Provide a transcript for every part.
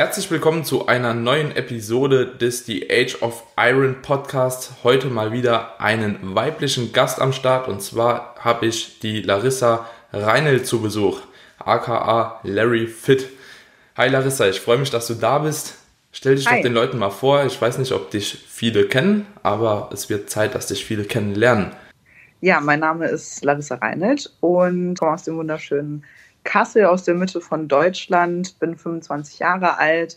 Herzlich willkommen zu einer neuen Episode des The Age of Iron Podcast. Heute mal wieder einen weiblichen Gast am Start und zwar habe ich die Larissa Reinel zu Besuch, aka Larry Fit. Hi Larissa, ich freue mich, dass du da bist. Stell dich Hi. doch den Leuten mal vor. Ich weiß nicht, ob dich viele kennen, aber es wird Zeit, dass dich viele kennenlernen. Ja, mein Name ist Larissa Reinelt und komme aus dem wunderschönen Kassel aus der Mitte von Deutschland, bin 25 Jahre alt,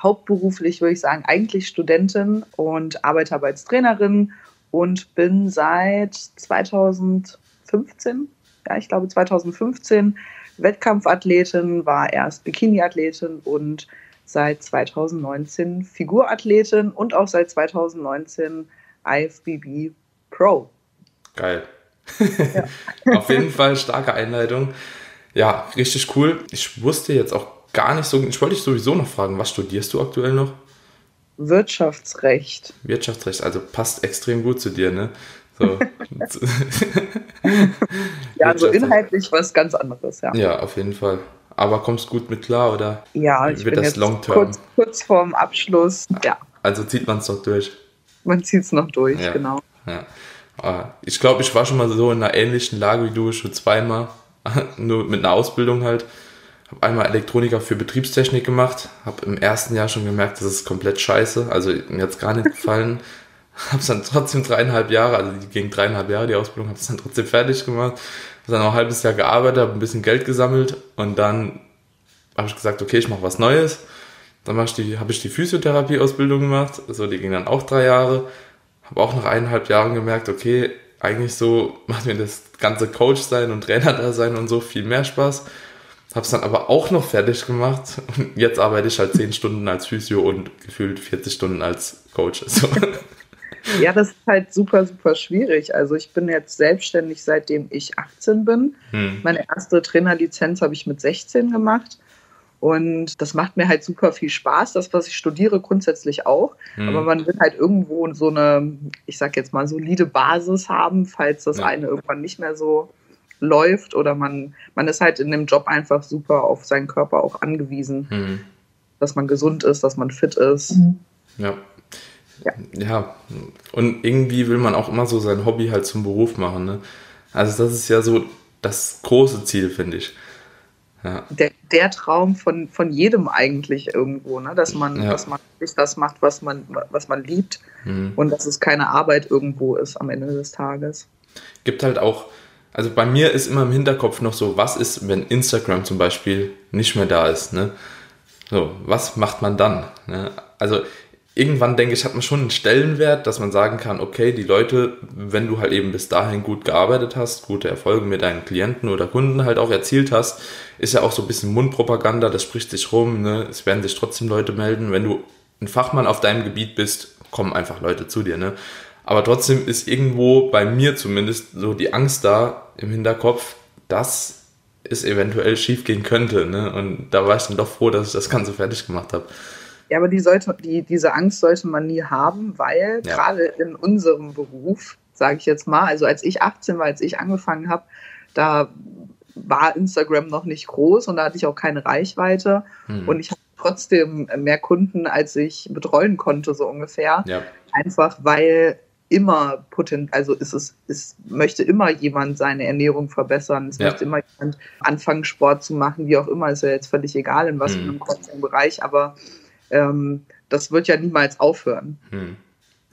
hauptberuflich würde ich sagen eigentlich Studentin und arbeite aber als Trainerin und bin seit 2015, ja ich glaube 2015 Wettkampfathletin, war erst Bikiniathletin und seit 2019 Figurathletin und auch seit 2019 IFBB Pro. Geil. Ja. Auf jeden Fall starke Einleitung. Ja, richtig cool. Ich wusste jetzt auch gar nicht so, ich wollte dich sowieso noch fragen, was studierst du aktuell noch? Wirtschaftsrecht. Wirtschaftsrecht, also passt extrem gut zu dir, ne? So. ja, also inhaltlich was ganz anderes, ja. Ja, auf jeden Fall. Aber kommst gut mit klar, oder? Ja, ich wird bin das long term? Kurz, kurz vorm Abschluss, ja. Also zieht man es noch durch? Man zieht es noch durch, ja. genau. Ja. Ah, ich glaube, ich war schon mal so in einer ähnlichen Lage wie du, schon zweimal. nur mit einer Ausbildung halt. Habe einmal Elektroniker für Betriebstechnik gemacht, habe im ersten Jahr schon gemerkt, das ist komplett scheiße, also mir hat es gar nicht gefallen. Habe es dann trotzdem dreieinhalb Jahre, also die ging dreieinhalb Jahre die Ausbildung, habe es dann trotzdem fertig gemacht, habe dann auch ein halbes Jahr gearbeitet, habe ein bisschen Geld gesammelt und dann habe ich gesagt, okay, ich mache was Neues. Dann habe ich die, hab ich die Physiotherapie-Ausbildung gemacht, also die ging dann auch drei Jahre. Habe auch nach eineinhalb Jahren gemerkt, okay, eigentlich so macht mir das ganze Coach sein und Trainer da sein und so viel mehr Spaß. Hab's dann aber auch noch fertig gemacht und jetzt arbeite ich halt 10 Stunden als Physio und gefühlt 40 Stunden als Coach. So. Ja, das ist halt super, super schwierig. Also ich bin jetzt selbstständig, seitdem ich 18 bin. Hm. Meine erste Trainerlizenz habe ich mit 16 gemacht. Und das macht mir halt super viel Spaß, das, was ich studiere, grundsätzlich auch. Mhm. Aber man will halt irgendwo so eine, ich sag jetzt mal, solide Basis haben, falls das ja. eine irgendwann nicht mehr so läuft oder man, man ist halt in dem Job einfach super auf seinen Körper auch angewiesen, mhm. dass man gesund ist, dass man fit ist. Mhm. Ja. Ja. Ja. Und irgendwie will man auch immer so sein Hobby halt zum Beruf machen. Ne? Also das ist ja so das große Ziel, finde ich. Ja. Der, der Traum von, von jedem eigentlich irgendwo, ne? dass man, ja. dass man sich das macht, was man, was man liebt mhm. und dass es keine Arbeit irgendwo ist am Ende des Tages. Gibt halt auch, also bei mir ist immer im Hinterkopf noch so, was ist, wenn Instagram zum Beispiel nicht mehr da ist, ne? So, was macht man dann? Ne? Also irgendwann denke ich, hat man schon einen Stellenwert, dass man sagen kann, okay, die Leute, wenn du halt eben bis dahin gut gearbeitet hast, gute Erfolge mit deinen Klienten oder Kunden halt auch erzielt hast, ist ja auch so ein bisschen Mundpropaganda, das spricht sich rum, ne? es werden sich trotzdem Leute melden. Wenn du ein Fachmann auf deinem Gebiet bist, kommen einfach Leute zu dir. Ne? Aber trotzdem ist irgendwo bei mir zumindest so die Angst da im Hinterkopf, dass es eventuell schief gehen könnte. Ne? Und da war ich dann doch froh, dass ich das Ganze fertig gemacht habe. Ja, aber die sollte, die, diese Angst sollte man nie haben, weil ja. gerade in unserem Beruf, sage ich jetzt mal, also als ich 18 war, als ich angefangen habe, da war Instagram noch nicht groß und da hatte ich auch keine Reichweite mhm. und ich hatte trotzdem mehr Kunden, als ich betreuen konnte, so ungefähr. Ja. Einfach weil immer potent, also ist es, es möchte immer jemand seine Ernährung verbessern, es ja. möchte immer jemand anfangen, Sport zu machen, wie auch immer, ist ja jetzt völlig egal, in was mhm. für einem Bereich, aber ähm, das wird ja niemals aufhören. Hm.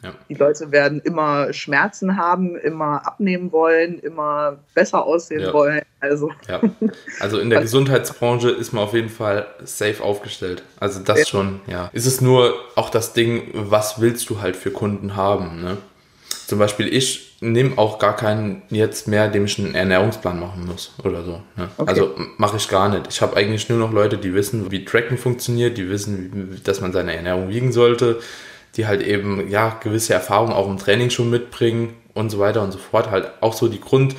Ja. Die Leute werden immer Schmerzen haben, immer abnehmen wollen, immer besser aussehen ja. wollen. Also. Ja. also in der Gesundheitsbranche ist man auf jeden Fall safe aufgestellt. Also das schon, ja. Ist es nur auch das Ding, was willst du halt für Kunden haben? Ne? Zum Beispiel ich nehme auch gar keinen jetzt mehr, dem ich einen Ernährungsplan machen muss oder so. Ne? Okay. Also mache ich gar nicht. Ich habe eigentlich nur noch Leute, die wissen, wie Tracken funktioniert, die wissen, dass man seine Ernährung wiegen sollte, die halt eben ja gewisse Erfahrungen auch im Training schon mitbringen und so weiter und so fort. Halt auch so die Grund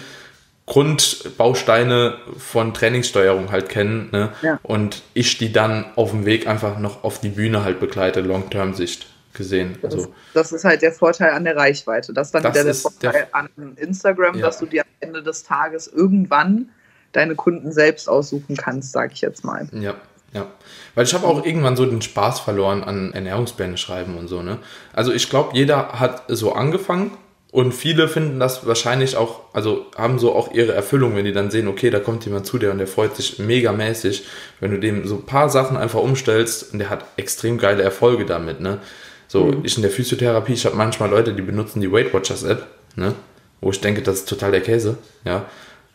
Grundbausteine von Trainingssteuerung halt kennen ne? Ja. und ich die dann auf dem Weg einfach noch auf die Bühne halt begleite, Long-Term-Sicht gesehen. Das, Also, das ist halt der Vorteil an der Reichweite. Das ist dann Das wieder der Vorteil der- an Instagram, Ja. dass du dir am Ende des Tages irgendwann deine Kunden selbst aussuchen kannst, sage ich jetzt mal. ja, ja. Weil ich habe auch irgendwann so den Spaß verloren an Ernährungspläne schreiben und so, ne? Also ich glaube, jeder hat so angefangen und viele finden das wahrscheinlich auch, also haben so auch ihre Erfüllung, wenn die dann sehen, okay, da kommt jemand zu dir und der freut sich megamäßig, wenn du dem so ein paar Sachen einfach umstellst und der hat extrem geile Erfolge damit, ne? So, ich in der Physiotherapie, ich habe manchmal Leute, die benutzen die Weight Watchers App, ne? Wo ich denke, das ist total der Käse, ja.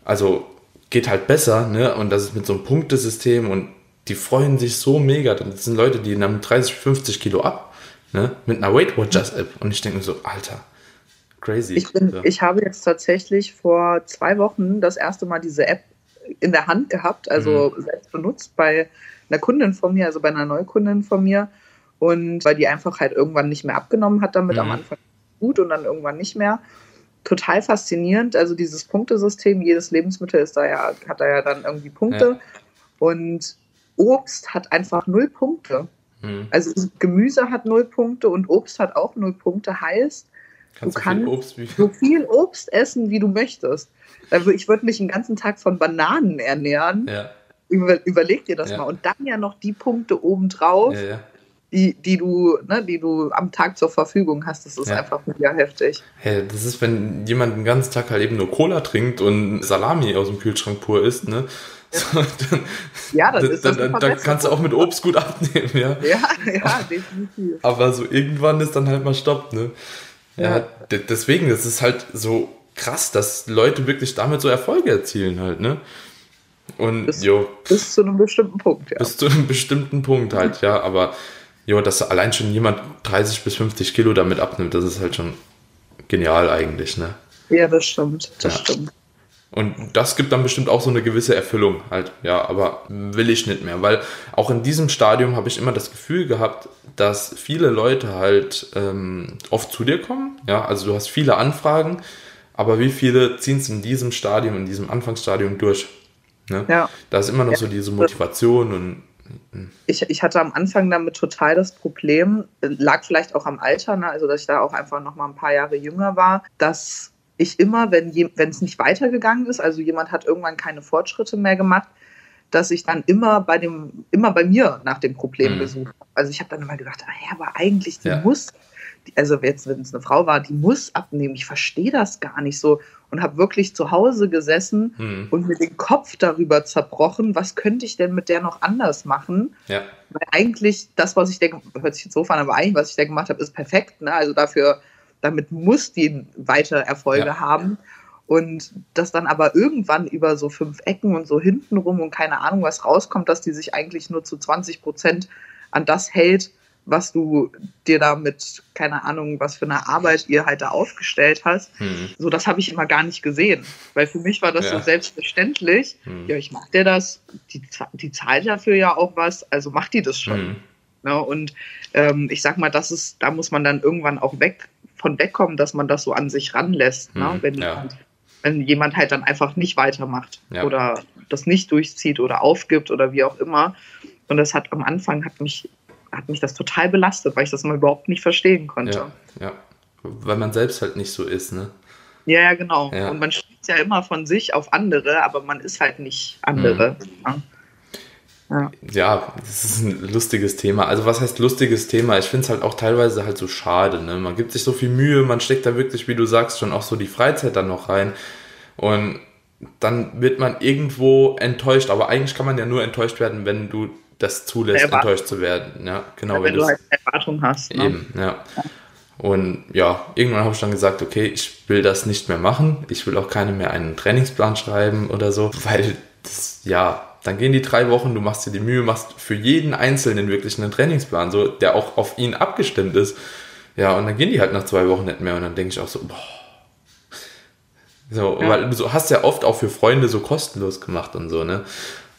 Also geht halt besser, ne? Und das ist mit so einem Punktesystem und die freuen sich so mega. Das sind Leute, die nehmen 30, 50 Kilo ab, ne? Mit einer Weight Watchers App. Und ich denke mir so, Alter, crazy. Ich, bin, ja. ich habe jetzt tatsächlich vor zwei Wochen das erste Mal diese App in der Hand gehabt, also Mhm. selbst benutzt bei einer Kundin von mir, also bei einer Neukundin von mir. Und weil die einfach halt irgendwann nicht mehr abgenommen hat damit, Mhm. am Anfang gut und dann irgendwann nicht mehr. Total faszinierend. Also dieses Punktesystem, jedes Lebensmittel ist da ja, hat da ja dann irgendwie Punkte. Ja. Und Obst hat einfach null Punkte. Mhm. Also Gemüse hat null Punkte und Obst hat auch null Punkte. Heißt, Kannst du viel kannst Obst wie. so viel Obst essen, wie du möchtest. Also ich würde mich den ganzen Tag von Bananen ernähren. Ja, Über, überleg dir das Ja. mal. Und dann ja noch die Punkte obendrauf, ja, ja. Die, die, du, ne, die du am Tag zur Verfügung hast. Das ist Ja. einfach mega heftig. Hey, das ist, wenn jemand den ganzen Tag halt eben nur Cola trinkt und Salami aus dem Kühlschrank pur isst, ne? So, dann, Ja, dann, ist das dann, eine dann kannst du auch mit Obst gut abnehmen, ja. Ja, ja, definitiv. Aber so irgendwann ist dann halt mal Stopp, ne? Ja, Ja. de- deswegen, das ist halt so krass, dass Leute wirklich damit so Erfolge erzielen halt, ne? Und Das- jo, Bis zu einem bestimmten Punkt, ja. bis zu einem bestimmten Punkt halt, ja, aber jo, dass allein schon jemand 30 bis 50 Kilo damit abnimmt, das ist halt schon genial eigentlich, ne? Ja, das stimmt. Das Ja. stimmt. Und das gibt dann bestimmt auch so eine gewisse Erfüllung halt, ja, aber will ich nicht mehr, weil auch in diesem Stadium habe ich immer das Gefühl gehabt, dass viele Leute halt ähm, oft zu dir kommen, ja, also du hast viele Anfragen, aber wie viele ziehen es in diesem Stadium, in diesem Anfangsstadium durch? Ne? Ja. Da ist immer noch Ja. so diese Motivation und Ich, ich hatte am Anfang damit total das Problem, lag vielleicht auch am Alter, ne? also dass ich da auch einfach noch mal ein paar Jahre jünger war, dass ich immer, wenn es nicht weitergegangen ist, also jemand hat irgendwann keine Fortschritte mehr gemacht, dass ich dann immer bei dem, immer bei mir nach dem Problem Mhm. gesucht habe. Also ich habe dann immer gedacht, ah ja, aber eigentlich, die Ja. muss, also jetzt, wenn es eine Frau war, die muss abnehmen. Ich verstehe das gar nicht so und habe wirklich zu Hause gesessen hm, und mir den Kopf darüber zerbrochen, was könnte ich denn mit der noch anders machen? ja, Weil eigentlich das, was ich da, hört sich jetzt so an, aber eigentlich, was ich da gemacht habe, ist perfekt. Ne? Also dafür, damit muss die weiter Erfolge Ja. haben. Und das dann aber irgendwann über so fünf Ecken und so hintenrum und keine Ahnung, was rauskommt, dass die sich eigentlich nur zu 20 Prozent an das hält, was du dir da mit, keine Ahnung, was für eine Arbeit ihr halt da aufgestellt hast. hm, So, das habe ich immer gar nicht gesehen. Weil für mich war das Ja. so selbstverständlich. hm, Ja, ich mach dir das, die, die zahlt dafür ja auch was, also macht die das schon. hm, Ne? Und ähm, ich sag mal, das ist, da muss man dann irgendwann auch weg von wegkommen, dass man das so an sich ranlässt, ne? Mhm, wenn, ja. jemand, wenn jemand halt dann einfach nicht weitermacht Ja. oder das nicht durchzieht oder aufgibt oder wie auch immer. Und das hat am Anfang hat mich, hat mich das total belastet, weil ich das mal überhaupt nicht verstehen konnte. ja, ja. Weil man selbst halt nicht so ist, ne? Ja, ja, genau. Ja. Und man schließt ja immer von sich auf andere, aber man ist halt nicht andere. Mhm. Ja. Ja. Ja, das ist ein lustiges Thema. Also was heißt lustiges Thema? Ich finde es halt auch teilweise halt so schade. Ne? Man gibt sich so viel Mühe, man steckt da wirklich, wie du sagst, schon auch so die Freizeit dann noch rein. Und dann wird man irgendwo enttäuscht. Aber eigentlich kann man ja nur enttäuscht werden, wenn du das zulässt, enttäuscht zu werden. Ja, genau. wenn du du's- halt Erwartung hast. Ne? Eben, ja. Und ja, irgendwann habe ich dann gesagt, okay, ich will das nicht mehr machen. Ich will auch keine mehr einen Trainingsplan schreiben oder so, weil das, ja, dann gehen die drei Wochen, du machst dir die Mühe, machst für jeden Einzelnen wirklich einen Trainingsplan, so, der auch auf ihn abgestimmt ist. Ja, und dann gehen die halt nach zwei Wochen nicht mehr und dann denke ich auch so, boah. So, Ja. weil du so hast ja oft auch für Freunde so kostenlos gemacht und so, ne?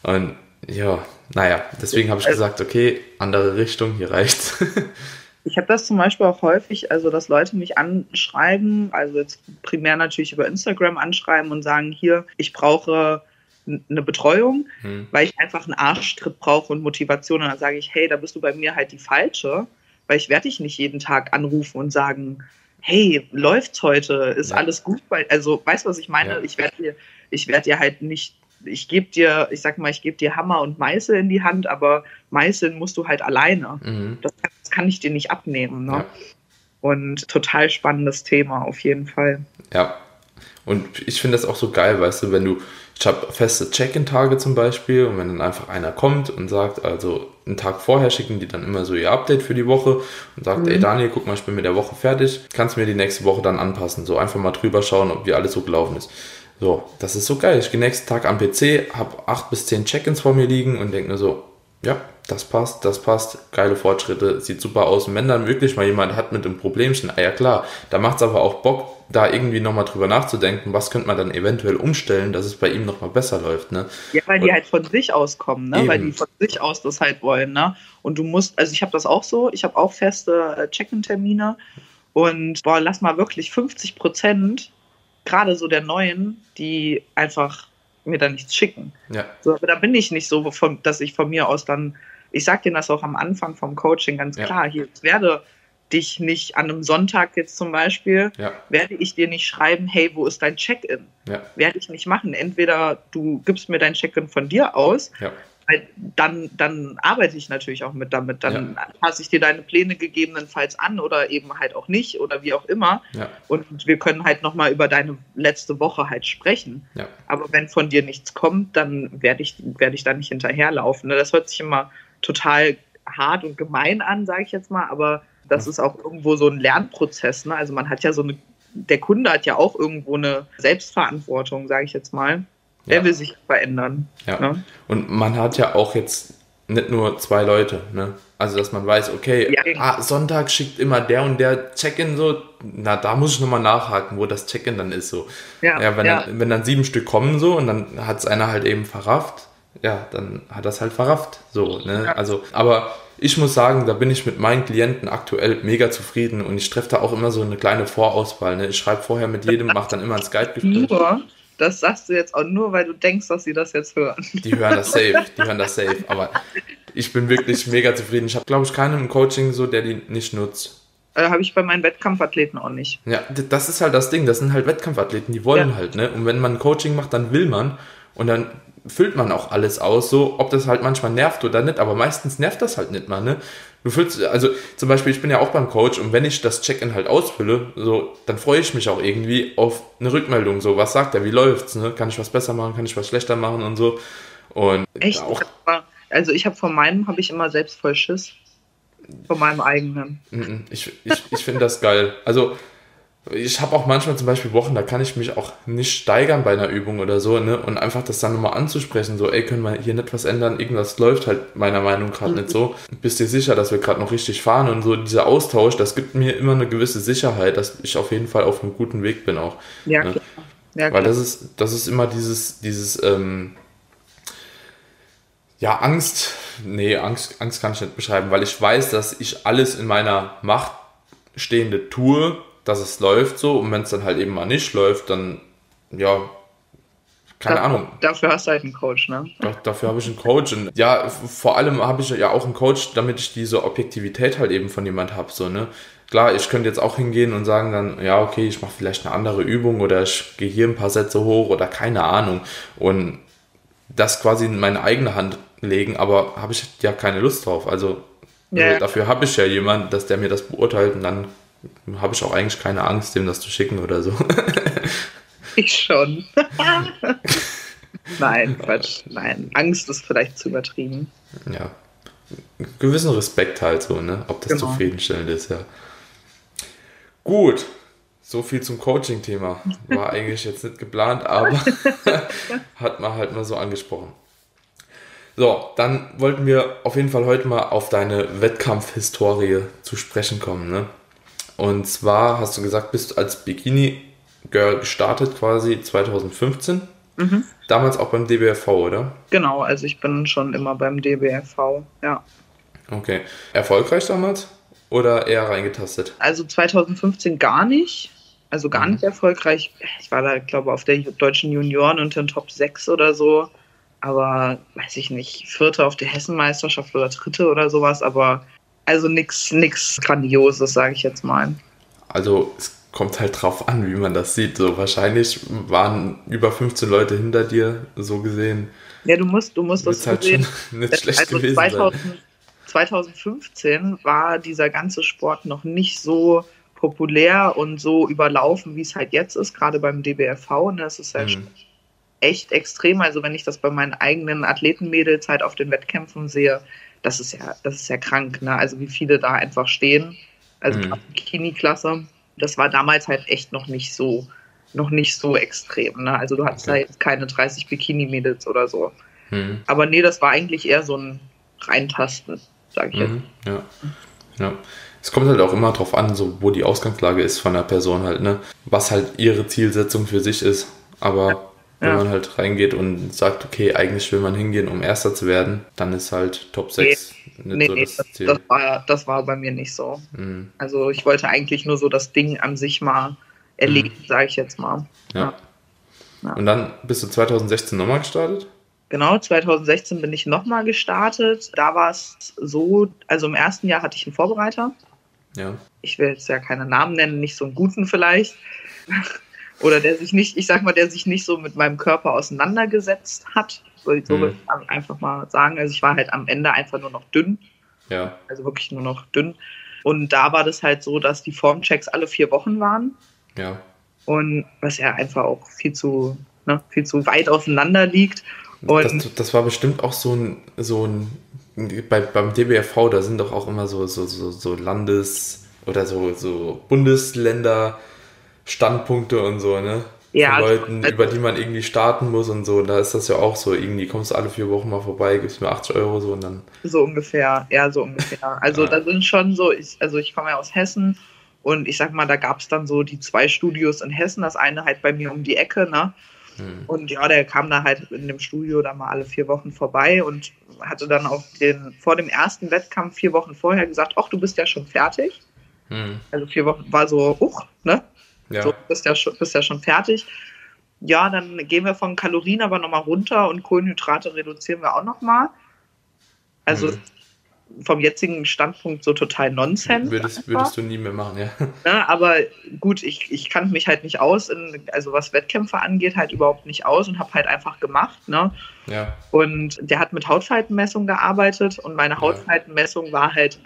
Und ja, naja, deswegen habe ich Also- gesagt, okay, andere Richtung, hier reicht's. Ich habe das zum Beispiel auch häufig, also dass Leute mich anschreiben, also jetzt primär natürlich über Instagram anschreiben und sagen, hier, ich brauche eine Betreuung, hm. weil ich einfach einen Arschtritt brauche und Motivation. Und dann sage ich, hey, da bist du bei mir halt die falsche, weil ich werde dich nicht jeden Tag anrufen und sagen, hey, läuft's heute? Ist ja. alles gut? Also, weißt du, was ich meine? Ja. Ich werde dir, ich werde dir halt nicht, ich gebe dir, ich sag mal, ich gebe dir Hammer und Meißel in die Hand, aber Meißeln musst du halt alleine. Mhm. Das, das, kann ich dir nicht abnehmen. Ne? Ja. Und total spannendes Thema auf jeden Fall. Ja. Und ich finde das auch so geil, weißt du, wenn du, ich habe feste Check-in-Tage zum Beispiel und wenn dann einfach einer kommt und sagt, also einen Tag vorher schicken die dann immer so ihr Update für die Woche und sagt, mhm. ey Daniel, guck mal, ich bin mit der Woche fertig, kannst mir die nächste Woche dann anpassen, so einfach mal drüber schauen, ob wie alles so gelaufen ist. So, das ist so geil. Ich gehe nächsten Tag am PC, habe acht bis zehn Check-ins vor mir liegen und denke mir so, ja, das passt, das passt, geile Fortschritte, sieht super aus. Und wenn dann wirklich mal jemand hat mit einem Problemchen, ah ja klar, da macht es aber auch Bock, da irgendwie nochmal drüber nachzudenken, was könnte man dann eventuell umstellen, dass es bei ihm nochmal besser läuft. Ne? Ja, weil und die halt von sich aus kommen, ne? weil die von sich aus das halt wollen. Ne? Und du musst, also ich habe das auch so, ich habe auch feste äh, Check-in-Termine und boah, lass mal wirklich 50 Prozent, gerade so der Neuen, die einfach mir da nichts schicken. Ja. So, aber da bin ich nicht so, von, dass ich von mir aus dann, ich sage denen das auch am Anfang vom Coaching ganz ja. klar, hier, ich werde dich nicht an einem Sonntag jetzt zum Beispiel, ja. werde ich dir nicht schreiben, hey, wo ist dein Check-in? Ja. Werde ich nicht machen. Entweder du gibst mir dein Check-in von dir aus, ja dann, dann arbeite ich natürlich auch mit damit. Dann ja. passe ich dir deine Pläne gegebenenfalls an oder eben halt auch nicht oder wie auch immer. Ja. Und wir können halt nochmal über deine letzte Woche halt sprechen. Ja. Aber wenn von dir nichts kommt, dann werde ich, werde ich da nicht hinterherlaufen. Ne? Das hört sich immer total hart und gemein an, sage ich jetzt mal, aber das ist auch irgendwo so ein Lernprozess. Ne? Also man hat ja so eine, der Kunde hat ja auch irgendwo eine Selbstverantwortung, sage ich jetzt mal. Der ja. will sich verändern. Ja. Ne? Und man hat ja auch jetzt nicht nur zwei Leute, ne? Also, dass man weiß, okay, ja, ah, Sonntag schickt immer der und der Check-in so, na, da muss ich nochmal nachhaken, wo das Check-in dann ist so. Ja, ja, wenn, ja. Dann, wenn dann sieben Stück kommen so und dann hat es einer halt eben verrafft, ja, dann hat das halt verrafft, so, ne? Ja. Also, aber ich muss sagen, da bin ich mit meinen Klienten aktuell mega zufrieden und ich treffe da auch immer so eine kleine Vorauswahl, ne? Ich schreibe vorher mit jedem, mache dann immer ein Skype-Gespräch. Das sagst du jetzt auch nur, weil du denkst, dass sie das jetzt hören. Die hören das safe, die hören das safe. Aber ich bin wirklich mega zufrieden. Ich habe, glaube ich, keinen im Coaching so, der die nicht nutzt. Äh, habe ich bei meinen Wettkampfathleten auch nicht. Ja, das ist halt das Ding. Das sind halt Wettkampfathleten, die wollen ja. halt, ne? Und wenn man Coaching macht, dann will man. Und dann füllt man auch alles aus, so ob das halt manchmal nervt oder nicht, aber meistens nervt das halt nicht mal, ne? Du fühlst, also zum Beispiel, ich bin ja auch beim Coach und wenn ich das Check-in halt ausfülle, so, dann freue ich mich auch irgendwie auf eine Rückmeldung. So, was sagt er, wie läuft's, ne? Kann ich was besser machen, kann ich was schlechter machen und so. Und Echt? Auch, also ich habe von meinem habe ich immer selbst voll Schiss. Von meinem eigenen. Ich, ich, ich finde das geil. Also ich habe auch manchmal zum Beispiel Wochen, da kann ich mich auch nicht steigern bei einer Übung oder so, ne? Und einfach das dann nochmal anzusprechen, so, ey, können wir hier nicht was ändern? Irgendwas läuft halt meiner Meinung nach gerade mhm. nicht so. Bist dir sicher, dass wir gerade noch richtig fahren? Und so dieser Austausch, das gibt mir immer eine gewisse Sicherheit, dass ich auf jeden Fall auf einem guten Weg bin auch. Ja, ne? klar. Ja, klar. Weil das ist, das ist immer dieses, dieses, ähm, ja, Angst, nee, Angst, Angst kann ich nicht beschreiben, weil ich weiß, dass ich alles in meiner Macht Stehende tue, dass es läuft so und wenn es dann halt eben mal nicht läuft, dann ja, keine da, Ahnung. Dafür hast du halt einen Coach, ne? Da, dafür habe ich einen Coach und ja, vor allem habe ich ja auch einen Coach, damit ich diese Objektivität halt eben von jemand habe, so, ne? Klar, ich könnte jetzt auch hingehen und sagen dann, ja, okay, ich mache vielleicht eine andere Übung oder ich gehe hier ein paar Sätze hoch oder keine Ahnung und das quasi in meine eigene Hand legen, aber habe ich ja keine Lust drauf. Also ja. dafür habe ich ja jemanden, dass der mir das beurteilt und dann habe ich auch eigentlich keine Angst, dem das zu schicken oder so. ich schon. Nein, Quatsch. Nein, Angst ist vielleicht zu übertrieben. Ja. Gewissen Respekt halt so, ne? Ob das genau. zufriedenstellend ist, ja. Gut. So viel zum Coaching-Thema. War eigentlich jetzt nicht geplant, aber hat man halt mal so angesprochen. So, dann wollten wir auf jeden Fall heute mal auf deine Wettkampfhistorie zu sprechen kommen, ne? Und zwar hast du gesagt, bist du als Bikini-Girl gestartet quasi 2015. Mhm. Damals auch beim DBFV, oder? Genau, also ich bin schon immer beim DBFV, ja. Okay. Erfolgreich damals? oder eher reingetastet? Also 2015 gar nicht. Also gar mhm. nicht erfolgreich. Ich war da, glaube ich, auf der deutschen Junioren unter den Top 6 oder so. Aber weiß ich nicht, vierte auf der Hessenmeisterschaft oder dritte oder sowas. Aber also nichts nix Grandioses, sage ich jetzt mal. Also es kommt halt drauf an, wie man das sieht. So wahrscheinlich waren über 15 Leute hinter dir, so gesehen. Ja, du musst, du musst das halt sehen. schon nicht schlecht also gewesen 2000, sein. 2015 war dieser ganze Sport noch nicht so populär und so überlaufen, wie es halt jetzt ist, gerade beim DBFV. Ne? Das ist ja Mhm. echt extrem. Also wenn ich das bei meinen eigenen Athletenmädels halt auf den Wettkämpfen sehe, das ist ja, das ist ja krank, ne? Also wie viele da einfach stehen. Also Mhm. gerade Bikini-Klasse. Das war damals halt echt noch nicht so, noch nicht so extrem. Ne? Also du hattest Okay. da jetzt keine 30 Bikini-Mädels oder so. Mhm. Aber nee, das war eigentlich eher so ein Reintasten, sag ich jetzt. Mhm. Ja. ja. Es kommt halt auch immer drauf an, so wo die Ausgangslage ist von der Person halt, ne? Was halt ihre Zielsetzung für sich ist. Aber wenn Ja. man halt reingeht und sagt, okay, eigentlich will man hingehen, um Erster zu werden, dann ist halt Top 6 nicht Nee, so nee, das das, Ziel. das, war, das war bei mir nicht so. Mhm. Also ich wollte eigentlich nur so das Ding an sich mal erleben, sage ich jetzt mal. Ja. Ja. Und dann bist du 2016 nochmal gestartet? Genau, 2016 bin ich nochmal gestartet. Da war es so, also im ersten Jahr hatte ich einen Vorbereiter. Ja. Ich will jetzt ja keine Namen nennen, nicht so einen guten vielleicht. Oder der sich nicht, ich sag mal, der sich nicht so mit meinem Körper auseinandergesetzt hat. So, so Mhm. würde ich einfach mal sagen. Also ich war halt am Ende einfach nur noch dünn. Ja. also wirklich nur noch dünn. Und da war das halt so, dass die Formchecks alle vier Wochen waren Ja. und was ja einfach auch viel zu, ne, viel zu weit auseinander liegt. Und Das, das war bestimmt auch so ein, so ein bei, beim DBFV, da sind doch auch immer so, so, so, so Landes- oder so, so Bundesländer-Standpunkte und so, ne? Ja, Von Leuten, also- über die man irgendwie starten muss und so. Da ist das ja auch so, irgendwie kommst du alle vier Wochen mal vorbei, gibst mir 80 Euro so und dann. so ungefähr, ja, so ungefähr. Also Ja. da sind schon so, ich, also ich komme ja aus Hessen und ich sag mal, da gab es dann so die zwei Studios in Hessen, das eine halt bei mir um die Ecke, ne? Hm. Und ja, der kam da halt in dem Studio da mal alle vier Wochen vorbei und hatte dann auch den, vor dem ersten Wettkampf vier Wochen vorher gesagt, ach, du bist ja schon fertig. Hm. Also vier Wochen war so, uch, ne? Ja. So, bist ja, schon, bist ja schon fertig. Ja, dann gehen wir von Kalorien aber nochmal runter und Kohlenhydrate reduzieren wir auch nochmal. Also Mhm. vom jetzigen Standpunkt so total Nonsens. Würdest, würdest du nie mehr machen, ja. ne? Aber gut, ich, ich kannte mich halt nicht aus, in, also was Wettkämpfe angeht, halt überhaupt nicht aus und habe halt einfach gemacht. Ne? Ja. Und der hat mit Hautfaltenmessung gearbeitet und meine Ja. Hautfaltenmessung war halt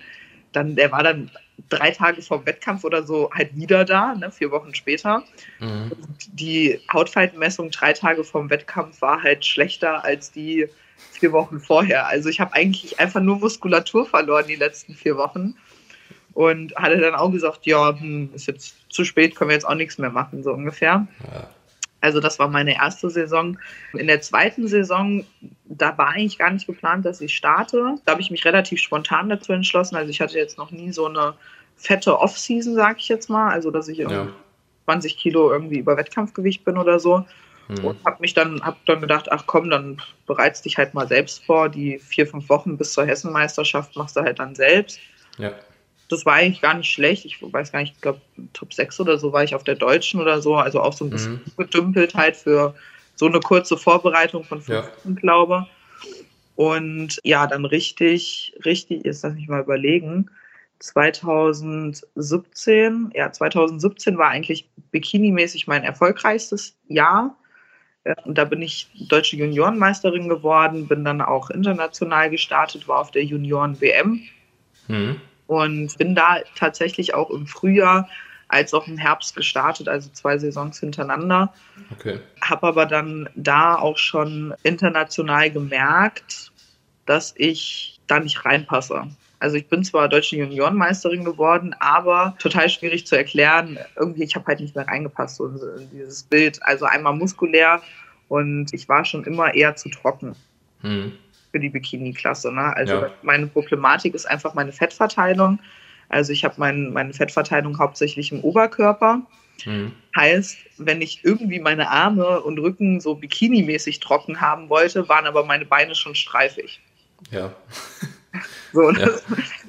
dann, der war dann drei Tage vor Wettkampf oder so halt wieder da, ne, vier Wochen später. Mhm. Die Hautfaltenmessung drei Tage vorm Wettkampf war halt schlechter als die vier Wochen vorher. Also ich habe eigentlich einfach nur Muskulatur verloren die letzten vier Wochen. Und hatte dann auch gesagt, ja, hm, ist jetzt zu spät, können wir jetzt auch nichts mehr machen, so ungefähr. Ja. Also das war meine erste Saison. In der zweiten Saison, da war eigentlich gar nicht geplant, dass ich starte. Da habe ich mich relativ spontan dazu entschlossen. Also ich hatte jetzt noch nie so eine fette Off-Season, sage ich jetzt mal. Also dass ich Ja. 20 Kilo irgendwie über Wettkampfgewicht bin oder so. Mhm. Und habe mich dann, hab dann gedacht, ach komm, dann bereits dich halt mal selbst vor. Die vier, fünf Wochen bis zur Hessenmeisterschaft machst du halt dann selbst Ja. Das war eigentlich gar nicht schlecht. Ich weiß gar nicht, ich glaube, Top 6 oder so war ich auf der Deutschen oder so. Also auch so ein bisschen Mhm. gedümpelt halt für so eine kurze Vorbereitung von fünf Ja. Wochen, glaube. Und ja, dann richtig, richtig, jetzt lass mich mal überlegen. 2017, ja, 2017 war eigentlich bikinimäßig mein erfolgreichstes Jahr. Äh, Und da bin ich deutsche Juniorenmeisterin geworden, bin dann auch international gestartet, war auf der Junioren-WM Mhm. Und bin da tatsächlich auch im Frühjahr als auch im Herbst gestartet, also zwei Saisons hintereinander. Okay. Habe aber dann da auch schon international gemerkt, dass ich da nicht reinpasse. Also ich bin zwar deutsche Juniorenmeisterin geworden, aber total schwierig zu erklären. Irgendwie, ich habe halt nicht mehr reingepasst so in dieses Bild. Also einmal muskulär und ich war schon immer eher zu trocken Mhm. Für die Bikini-Klasse. Ne? Also Ja. meine Problematik ist einfach meine Fettverteilung. Also ich habe mein, meine Fettverteilung hauptsächlich im Oberkörper. Mhm. Heißt, wenn ich irgendwie meine Arme und Rücken so bikinimäßig trocken haben wollte, waren aber meine Beine schon streifig. Ja. So, Ja. das,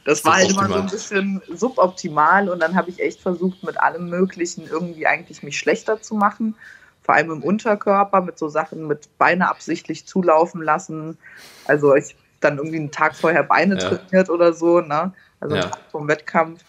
das war halt immer so ein bisschen suboptimal und dann habe ich echt versucht, mit allem Möglichen irgendwie eigentlich mich schlechter zu machen. Vor allem im Unterkörper mit so Sachen mit Beine absichtlich zulaufen lassen. Also ich dann irgendwie einen Tag vorher Beine ja. trainiert oder so, ne? Also ja. vom Wettkampf.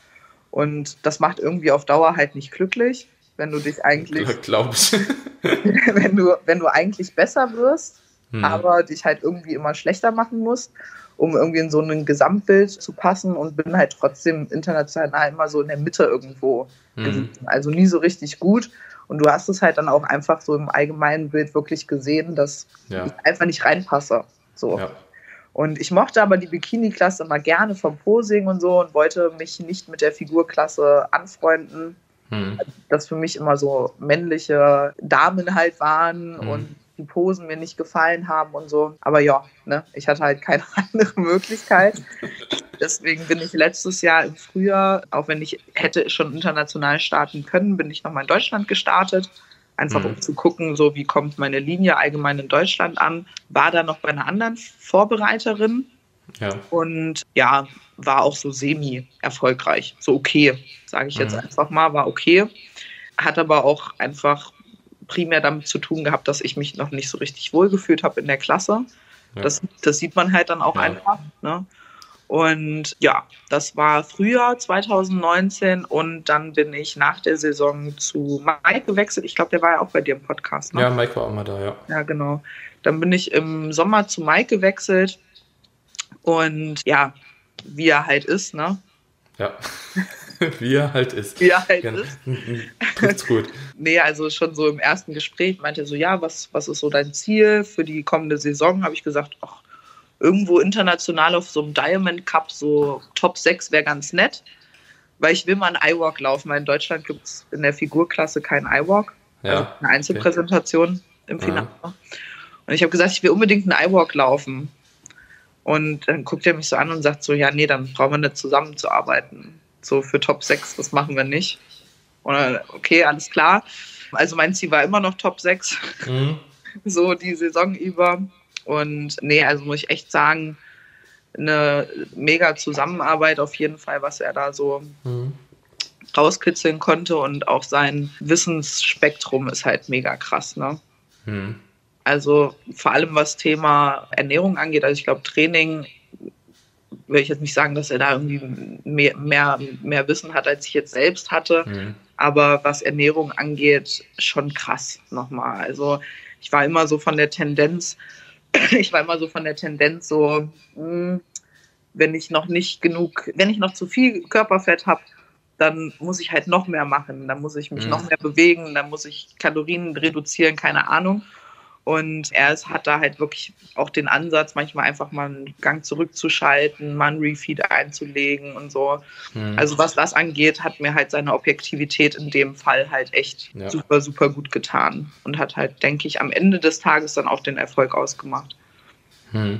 Und das macht irgendwie auf Dauer halt nicht glücklich, wenn du dich eigentlich. Glaube ich. wenn, du, wenn du eigentlich besser wirst, hm. aber dich halt irgendwie immer schlechter machen musst, um irgendwie in so ein Gesamtbild zu passen und bin halt trotzdem international immer so in der Mitte irgendwo hm. Also nie so richtig gut. Und du hast es halt dann auch einfach so im allgemeinen Bild wirklich gesehen, dass ja. ich einfach nicht reinpasse. So. Ja. Und ich mochte aber die Bikini-Klasse immer gerne vom Posing und so und wollte mich nicht mit der Figurklasse anfreunden. Hm. Das für mich immer so männliche Damen halt waren hm. und die Posen mir nicht gefallen haben und so. Aber ja, ne, ich hatte halt keine andere Möglichkeit. Deswegen bin ich letztes Jahr im Frühjahr, auch wenn ich hätte schon international starten können, bin ich nochmal in Deutschland gestartet. Einfach mhm. um zu gucken, so wie kommt meine Linie allgemein in Deutschland an. War da noch bei einer anderen Vorbereiterin. Ja. Und ja, war auch so semi-erfolgreich. So okay, sage ich jetzt mhm. einfach mal, war okay. Hat aber auch einfach primär damit zu tun gehabt, dass ich mich noch nicht so richtig wohlgefühlt habe in der Klasse. Ja. Das, das sieht man halt dann auch ja. einfach. Ne? Und ja, das war Frühjahr 2019 und dann bin ich nach der Saison zu Mike gewechselt. Ich glaube, der war ja auch bei dir im Podcast. Ne? Ja, Mike war auch mal da, ja. Ja, genau. Dann bin ich im Sommer zu Mike gewechselt und ja, wie er halt ist, ne? Ja. wie er halt ist. Wie er halt genau. ist. Tut's gut. nee, also schon so im ersten Gespräch meinte er so, ja, was, was ist so dein Ziel für die kommende Saison? Habe ich gesagt, ach, irgendwo international auf so einem Diamond Cup, so Top 6 wäre ganz nett, weil ich will mal einen iWalk laufen, weil in Deutschland gibt es in der Figurklasse keinen iWalk, ja, also eine Einzelpräsentation okay. im Finale. Ja. Und ich habe gesagt, ich will unbedingt einen iWalk laufen. Und dann guckt er mich so an und sagt so, ja, nee, dann brauchen wir nicht zusammenzuarbeiten. So für Top 6, das machen wir nicht. Und dann, okay, alles klar. Also mein Ziel war immer noch Top 6. Mhm. So die Saison über. Und nee, also muss ich echt sagen, eine mega Zusammenarbeit auf jeden Fall, was er da so mhm. rauskitzeln konnte und auch sein Wissensspektrum ist halt mega krass, ne? Mhm. Also vor allem was Thema Ernährung angeht, also ich glaube Training will ich jetzt nicht sagen, dass er da irgendwie mehr, mehr, mehr Wissen hat, als ich jetzt selbst hatte. Mhm. Aber was Ernährung angeht, schon krass nochmal. Also ich war immer so von der Tendenz, ich war immer so von der Tendenz so, hm, wenn ich noch nicht genug, wenn ich noch zu viel Körperfett habe, dann muss ich halt noch mehr machen, dann muss ich mich mhm. noch mehr bewegen, dann muss ich Kalorien reduzieren, keine Ahnung. Und er ist, hat da halt wirklich auch den Ansatz, manchmal einfach mal einen Gang zurückzuschalten, mal einen Refeed einzulegen und so. Mhm. Also was das angeht, hat mir halt seine Objektivität in dem Fall halt echt ja. super, super gut getan. Und hat halt, denke ich, am Ende des Tages dann auch den Erfolg ausgemacht. Mhm.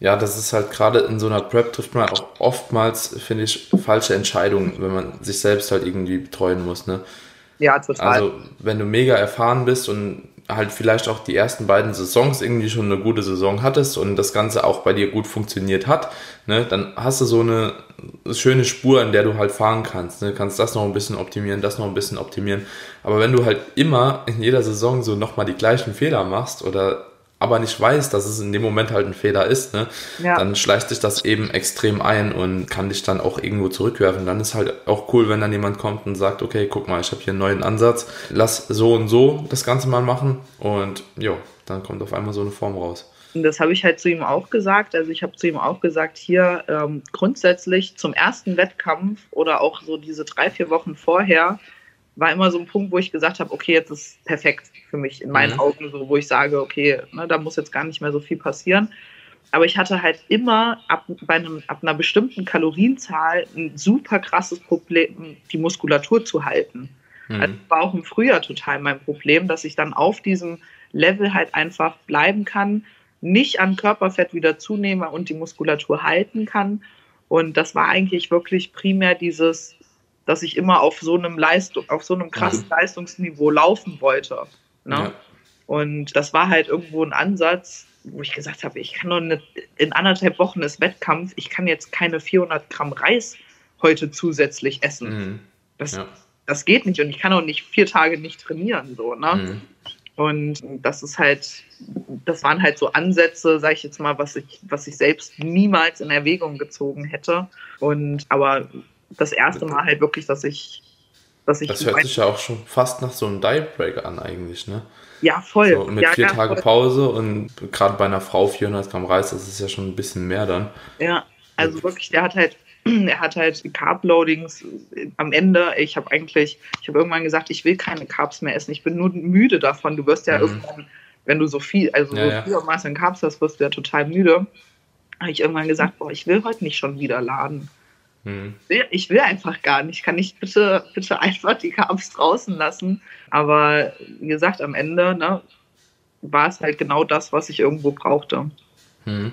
Ja, das ist halt gerade in so einer Prep trifft man auch oftmals, finde ich, falsche Entscheidungen, wenn man sich selbst halt irgendwie betreuen muss. Ne? Ja, total. Also, wenn du mega erfahren bist und halt vielleicht auch die ersten beiden Saisons irgendwie schon eine gute Saison hattest und das Ganze auch bei dir gut funktioniert hat, ne, dann hast du so eine schöne Spur, in der du halt fahren kannst. Ne? Kannst das noch ein bisschen optimieren, das noch ein bisschen optimieren. Aber wenn du halt immer in jeder Saison so nochmal die gleichen Fehler machst oder aber nicht weiß, dass es in dem Moment halt ein Fehler ist, ne, ja. dann schleicht sich das eben extrem ein und kann dich dann auch irgendwo zurückwerfen. Dann ist halt auch cool, wenn dann jemand kommt und sagt, okay, guck mal, ich habe hier einen neuen Ansatz, lass so und so das Ganze mal machen und jo, dann kommt auf einmal so eine Form raus. Und das habe ich halt zu ihm auch gesagt. Also ich habe zu ihm auch gesagt, hier ähm, grundsätzlich zum ersten Wettkampf oder auch so diese drei, vier Wochen vorher war immer so ein Punkt, wo ich gesagt habe, okay, jetzt ist perfekt für mich in meinen mhm. Augen, so wo ich sage, okay, ne, da muss jetzt gar nicht mehr so viel passieren. Aber ich hatte halt immer ab, bei einem, ab einer bestimmten Kalorienzahl ein super krasses Problem, die Muskulatur zu halten. Mhm. Also war auch im Frühjahr total mein Problem, dass ich dann auf diesem Level halt einfach bleiben kann, nicht an Körperfett wieder zunehme und die Muskulatur halten kann. Und das war eigentlich wirklich primär dieses dass ich immer auf so einem Leistung, auf so einem krassen mhm. Leistungsniveau laufen wollte. Ne? Ja. Und das war halt irgendwo ein Ansatz, wo ich gesagt habe, ich kann nicht, in anderthalb Wochen ist Wettkampf, ich kann jetzt keine 400 Gramm Reis heute zusätzlich essen. Mhm. Das, ja. das geht nicht und ich kann auch nicht vier Tage nicht trainieren, so, ne? Mhm. Und das ist halt, das waren halt so Ansätze, sage ich jetzt mal, was ich, was ich selbst niemals in Erwägung gezogen hätte. Und aber das erste Mal halt wirklich, dass ich, dass ich. Das hört sich ja auch schon fast nach so einem Diet Break an eigentlich, ne? Ja, voll. So, mit ja, vier ja, Tage voll. Pause und gerade bei einer Frau 400 Gramm Reis, das ist ja schon ein bisschen mehr dann. Ja, also wirklich, der hat halt, er hat halt Carb-Loadings am Ende. Ich habe eigentlich, ich habe irgendwann gesagt, ich will keine Carbs mehr essen. Ich bin nur müde davon. Du wirst ja mhm. irgendwann, wenn du so viel, also Ja, so ja. viel Maß an Carbs hast, wirst du ja total müde. Habe ich irgendwann gesagt, boah, ich will heute nicht schon wieder laden. Mhm. Ich will- einfach gar nicht. Kann ich bitte, bitte einfach die Carbs draußen lassen. Aber wie gesagt, am Ende ne, war es halt genau das, was ich irgendwo brauchte. Mhm.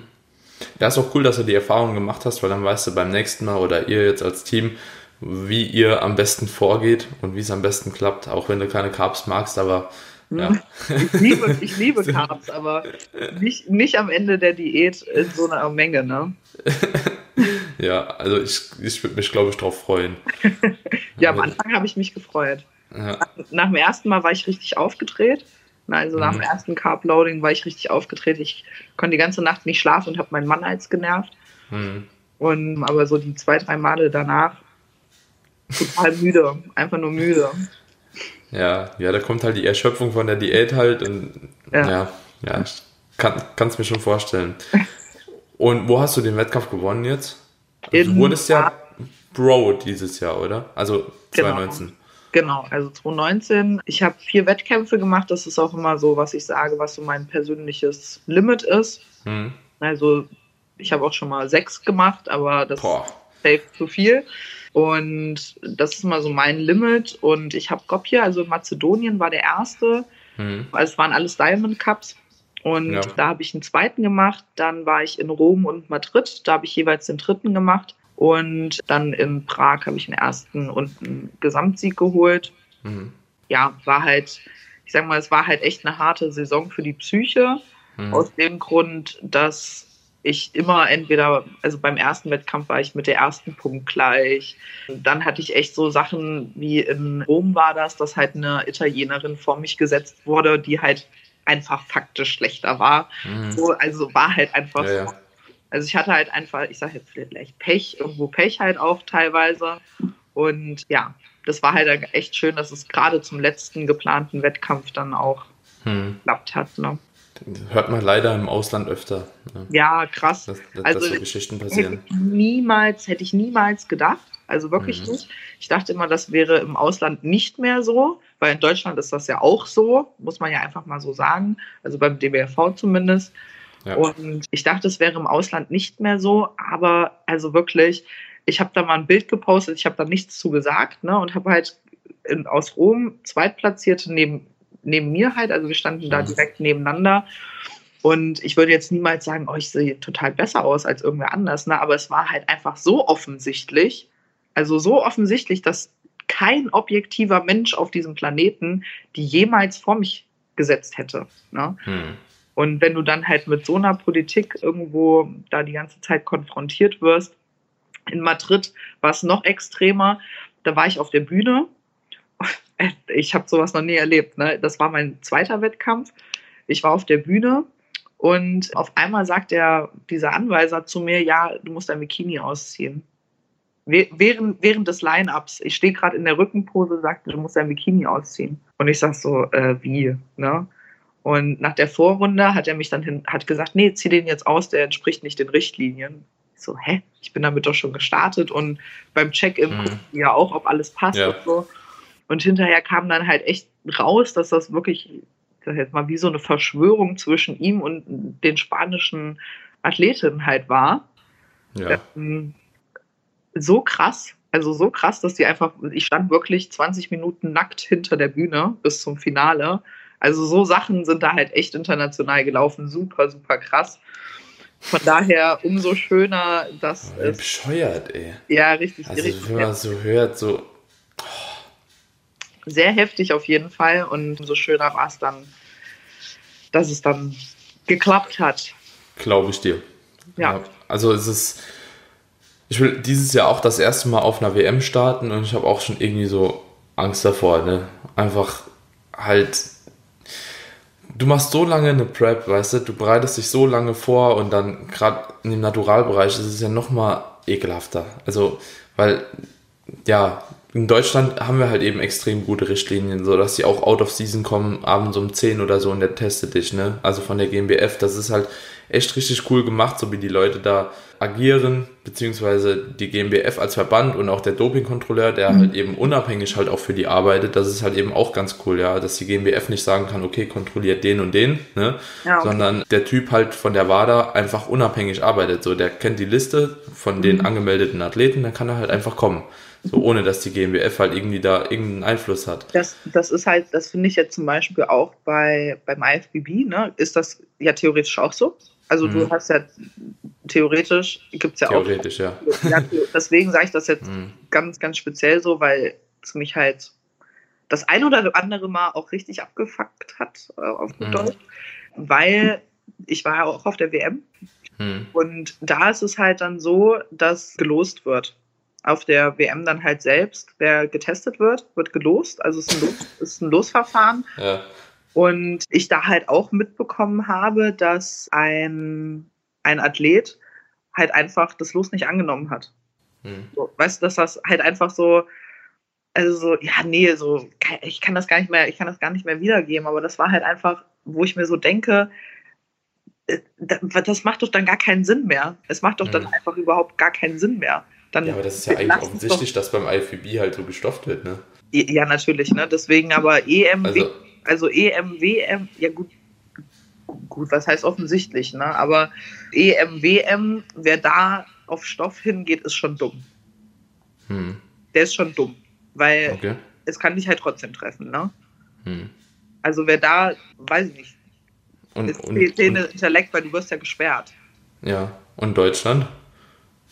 Ja, ist auch cool, dass du die Erfahrung gemacht hast, weil dann weißt du beim nächsten Mal oder ihr jetzt als Team, wie ihr am besten vorgeht und wie es am besten klappt, auch wenn du keine Carbs magst, aber ja. Ich liebe, ich liebe Carbs, aber nicht, nicht am Ende der Diät in so einer Menge, ne? Ja, also ich, ich würde mich, glaube ich, drauf freuen. Ja, am Anfang habe ich mich gefreut. Ja. Nach dem ersten Mal war ich richtig aufgedreht. Also nach Mhm. dem ersten Carb-Loading war ich richtig aufgedreht. Ich konnte die ganze Nacht nicht schlafen und habe meinen Mann als genervt. Mhm. Und aber so die zwei, drei Male danach total müde. Einfach nur müde. Ja, ja, da kommt halt die Erschöpfung von der Diät halt und Ja. ja, ja, ich kann es mir schon vorstellen. Und wo hast du den Wettkampf gewonnen jetzt? Also du wurdest ja Bro dieses Jahr, oder? Also Genau. 2019. Genau, also 2019. Ich habe vier Wettkämpfe gemacht. Das ist auch immer so, was ich sage, was so mein persönliches Limit ist. Mhm. Also ich habe auch schon mal sechs gemacht, aber das Boah. ist safe zu viel. Und das ist mal so mein Limit. Und ich habe Skopje, also Mazedonien war der erste. Mhm. Es waren alles Diamond Cups. Und Ja. da habe ich einen zweiten gemacht. Dann war ich in Rom und Madrid. Da habe ich jeweils den dritten gemacht. Und dann in Prag habe ich einen ersten und einen Gesamtsieg geholt. Mhm. Ja, war halt, ich sag mal, es war halt echt eine harte Saison für die Psyche. Mhm. Aus dem Grund, dass ich immer entweder, also beim ersten Wettkampf war ich mit der ersten Punkt gleich. Dann hatte ich echt so Sachen wie in Rom war das, dass halt eine Italienerin vor mich gesetzt wurde, die halt einfach faktisch schlechter war. Mhm. So, also war halt einfach Ja, ja. so. Also ich hatte halt einfach, ich sage jetzt vielleicht Pech, irgendwo Pech halt auch teilweise. Und ja, das war halt echt schön, dass es gerade zum letzten geplanten Wettkampf dann auch Mhm. geklappt hat. Ne? Hört man leider im Ausland öfter, ne? Ja, krass. dass, dass, Also, so Geschichten Hätte passieren. ich niemals, hätte ich niemals gedacht. Also wirklich Mhm. nicht. Ich dachte immer, das wäre im Ausland nicht mehr so, weil in Deutschland ist das ja auch so, muss man ja einfach mal so sagen. Also beim DBRV zumindest. Ja. Und ich dachte, es wäre im Ausland nicht mehr so, aber also wirklich, ich habe da mal ein Bild gepostet, ich habe da nichts zu gesagt, ne, und habe halt in, aus Rom Zweitplatzierte neben, neben mir halt, also wir standen da Mhm. direkt nebeneinander. Und ich würde jetzt niemals sagen, oh, ich sehe total besser aus als irgendwer anders, ne, aber es war halt einfach so offensichtlich, also so offensichtlich, dass kein objektiver Mensch auf diesem Planeten die jemals vor mich gesetzt hätte. Ne? Mhm. Und wenn du dann halt mit so einer Politik irgendwo da die ganze Zeit konfrontiert wirst, in Madrid war es noch extremer. Da war ich auf der Bühne. Ich habe sowas noch nie erlebt. Ne? Das war mein zweiter Wettkampf. Ich war auf der Bühne und auf einmal sagt der, dieser Anweiser zu mir, ja, du musst dein Bikini ausziehen. Während, während des Line-Ups, ich stehe gerade in der Rückenpose, sagte, du musst dein Bikini ausziehen. Und ich sag so, äh, wie? Ne? Und nach der Vorrunde hat er mich dann hin, hat gesagt, nee, zieh den jetzt aus, der entspricht nicht den Richtlinien. Ich so, hä? Ich bin damit doch schon gestartet und beim Check-in Mhm. ja auch, ob alles passt Ja. und so. Und hinterher kam dann halt echt raus, dass das wirklich, ich sag jetzt mal, wie so eine Verschwörung zwischen ihm und den spanischen Athletinnen halt war. Ja. Ähm, so krass, also so krass, dass die einfach, ich stand wirklich 20 Minuten nackt hinter der Bühne bis zum Finale. Also so Sachen sind da halt echt international gelaufen, super, super krass. Von daher umso schöner, dass Aber es bescheuert, ey. ja richtig, Also richtig wenn man so hört, so, sehr heftig auf jeden Fall und umso schöner war es dann, dass es dann geklappt hat. Glaube ich dir. Ja. Also es ist, ich will dieses Jahr auch das erste Mal auf einer WM starten und ich habe auch schon irgendwie so Angst davor, ne? Einfach halt, du machst so lange eine Prep, weißt du, du bereitest dich so lange vor und dann gerade in dem Naturalbereich ist es ja nochmal ekelhafter. Also, weil, ja, in Deutschland haben wir halt eben extrem gute Richtlinien, so dass die auch out of season kommen, abends um 10 oder so und der testet dich, ne? Also von der GmbF, das ist halt echt richtig cool gemacht, so wie die Leute da agieren, beziehungsweise die GmbF als Verband und auch der Dopingkontrolleur, der mhm. halt eben unabhängig halt auch für die arbeitet, das ist halt eben auch ganz cool, ja, dass die GmbF nicht sagen kann, okay, kontrolliert den und den, ne, ja, okay. sondern der Typ halt von der WADA einfach unabhängig arbeitet, so, der kennt die Liste von den mhm. angemeldeten Athleten, dann kann er halt einfach kommen. So ohne dass die GmbF halt irgendwie da irgendeinen Einfluss hat. Das, das ist halt, das finde ich jetzt zum Beispiel auch bei, beim IFBB, ne, ist das ja theoretisch auch so. Also mhm. du hast ja theoretisch, gibt es ja theoretisch, auch. Theoretisch, ja. ja. Deswegen sage ich das jetzt mhm. ganz, ganz speziell so, weil es mich halt das ein oder andere Mal auch richtig abgefuckt hat, äh, auf gut mhm. Deutsch. Weil ich war ja auch auf der WM. Mhm. Und da ist es halt dann so, dass gelost wird. Auf der WM dann halt selbst, wer getestet wird, wird gelost. Also es ist ein, Los, ist ein Losverfahren. Ja. Und ich da halt auch mitbekommen habe, dass ein, ein Athlet halt einfach das Los nicht angenommen hat. Hm. So, weißt du, dass das halt einfach so, also so, ja, nee, so, ich kann das gar nicht mehr, ich kann das gar nicht mehr wiedergeben, aber das war halt einfach, wo ich mir so denke, äh, das macht doch dann gar keinen Sinn mehr. Es macht doch dann hm. einfach überhaupt gar keinen Sinn mehr. Dann ja, aber das ist ja eigentlich offensichtlich, dass beim IFBB halt so gestofft wird, ne? Ja, natürlich, ne? Deswegen aber EM, also, also EM, WM, ja gut, gut, was heißt offensichtlich, ne? Aber EM, WM, wer da auf Stoff hingeht, ist schon dumm. Hm. Der ist schon dumm, weil okay. es kann dich halt trotzdem treffen, ne? Hm. Also wer da, weiß ich nicht, und, ist und, und, Intellekt, weil du wirst ja gesperrt. Ja, und Deutschland?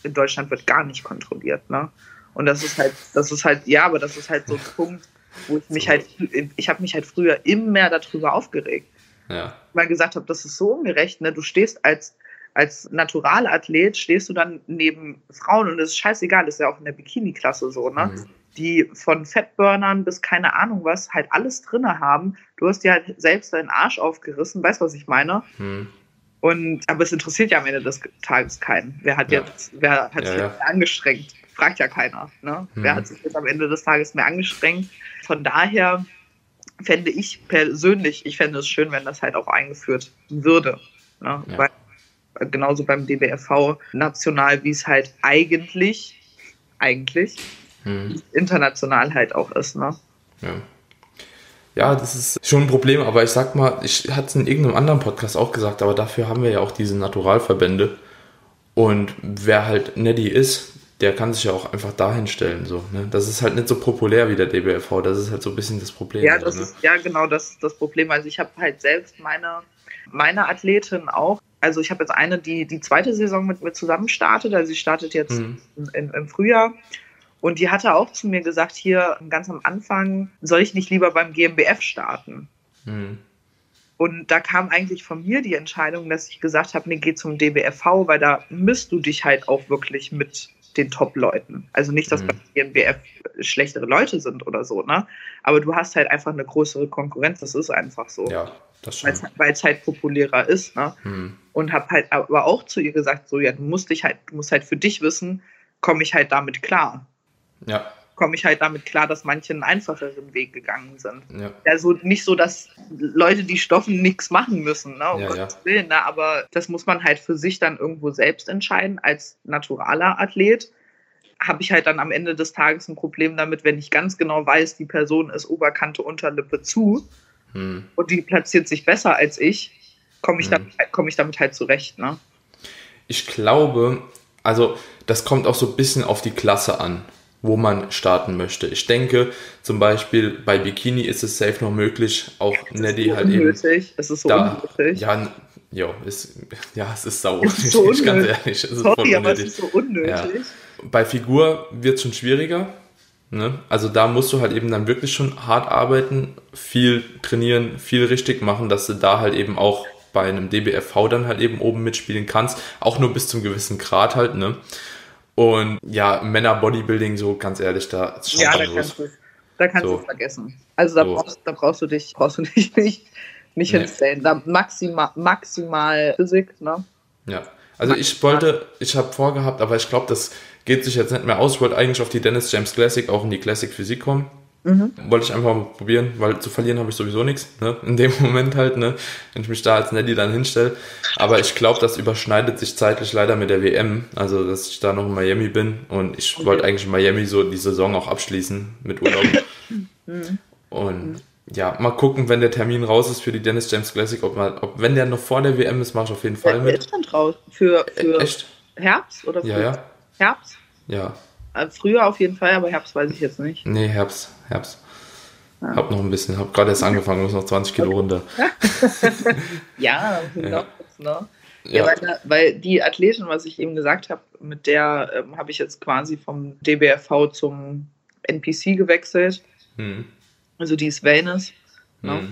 In Deutschland wird gar nicht kontrolliert, ne? Und das ist halt, das ist halt, ja, aber das ist halt so ein Punkt, wo ich mich so. halt, ich habe mich halt früher immer darüber aufgeregt. Ja. Weil gesagt habe, das ist so ungerecht, ne? Du stehst als, als Naturalathlet, stehst du dann neben Frauen und es ist scheißegal, das ist ja auch in der Bikini-Klasse so, ne? Mhm. Die von Fettburnern bis keine Ahnung was halt alles drinne haben. Du hast dir halt selbst deinen Arsch aufgerissen, weißt du, was ich meine? Mhm. Und, aber es interessiert ja am Ende des Tages keinen. Wer hat ja. jetzt, wer hat ja, sich ja. angestrengt? Fragt ja keiner. Ne? Mhm. Wer hat sich jetzt am Ende des Tages mehr angestrengt? Von daher fände ich persönlich, ich fände es schön, wenn das halt auch eingeführt würde. Ne? Ja. Weil, genauso beim DBFV national, wie es halt eigentlich, eigentlich hm. international halt auch ist. Ne? Ja. Ja, das ist schon ein Problem, aber ich sag mal, ich hatte es in irgendeinem anderen Podcast auch gesagt, aber dafür haben wir ja auch diese Naturalverbände. Und wer halt Neddy ist, der kann sich ja auch einfach dahin stellen. So, ne? Das ist halt nicht so populär wie der DBFV, das ist halt so ein bisschen das Problem. Ja, das ne? ist, ja genau das, das Problem. Also ich habe halt selbst meine, meine Athletin auch, also ich habe jetzt eine, die die zweite Saison mit mir zusammen startet, also sie startet jetzt mhm. im, im Frühjahr. Und die hatte auch zu mir gesagt, hier ganz am Anfang, soll ich nicht lieber beim GmbF starten? Mhm. Und da kam eigentlich von mir die Entscheidung, dass ich gesagt habe, nee, geh zum DBFV, weil da misst du dich halt auch wirklich mit den Top-Leuten. Also nicht, dass mhm. bei GmbF schlechtere Leute sind oder so, ne? Aber du hast halt einfach eine größere Konkurrenz, das ist einfach so. Ja, das schon. Weil es halt populärer ist, ne? Mhm. Und habe halt aber auch zu ihr gesagt, so, ja, du musst dich halt, du musst halt für dich wissen, komme ich halt damit klar. Ja komme ich halt damit klar, dass manche einen einfacheren Weg gegangen sind. Ja. Also nicht so, dass Leute, die stoffen, nichts machen müssen, ne? Um ja, Gottes ja. Willen, ne? aber das muss man halt für sich dann irgendwo selbst entscheiden. Als naturaler Athlet habe ich halt dann am Ende des Tages ein Problem damit, wenn ich ganz genau weiß, die Person ist Oberkante, Unterlippe zu hm. und die platziert sich besser als ich, komme ich, hm. damit, komm ich damit halt zurecht. Ne? Ich glaube, also das kommt auch so ein bisschen auf die Klasse an wo man starten möchte. Ich denke, zum Beispiel bei Bikini ist es safe noch möglich, auch Neddy so halt unnötig. eben. Es ist so da, unnötig. Ja, jo, ist, ja, es ist sau unnötig, so unnötig. ganz ehrlich. Es ist Sorry, voll es ist so unnötig. Ja. Bei Figur wird es schon schwieriger. Ne? Also da musst du halt eben dann wirklich schon hart arbeiten, viel trainieren, viel richtig machen, dass du da halt eben auch bei einem DBFV dann halt eben oben mitspielen kannst. Auch nur bis zum gewissen Grad halt, ne? Und ja, Männer Bodybuilding, so ganz ehrlich, da ist schon Ja, da kannst du da kannst so. du vergessen. Also da, so. brauchst, da brauchst du dich, brauchst du dich nicht, nicht nee. hinstellen. Da maximal, maximal Physik, ne? Ja. Also ich wollte, ich habe vorgehabt, aber ich glaube, das geht sich jetzt nicht mehr aus. Ich wollte eigentlich auf die Dennis James Classic, auch in die Classic Physik kommen. Mhm. Wollte ich einfach mal probieren, weil zu verlieren habe ich sowieso nichts, ne? In dem Moment halt, ne? Wenn ich mich da als Nelly dann hinstelle. Aber ich glaube, das überschneidet sich zeitlich leider mit der WM. Also, dass ich da noch in Miami bin und ich okay. wollte eigentlich in Miami so die Saison auch abschließen mit Urlaub. mhm. Und mhm. ja, mal gucken, wenn der Termin raus ist für die Dennis James Classic, ob man, ob wenn der noch vor der WM ist, mache ich auf jeden Fall mit. Ist dann raus für, für Echt? Herbst oder für ja, ja. Herbst? Ja. Äh, früher auf jeden Fall, aber Herbst weiß ich jetzt nicht. Nee, Herbst. Herbst. Ja. Hab noch ein bisschen, hab gerade erst angefangen, muss noch 20 Kilo runter. ja, ne? Ja, ja weil, weil, die Athletin, was ich eben gesagt habe, mit der ähm, habe ich jetzt quasi vom DBFV zum NPC gewechselt. Hm. Also die ist Wellness. Ne? Hm. Ne?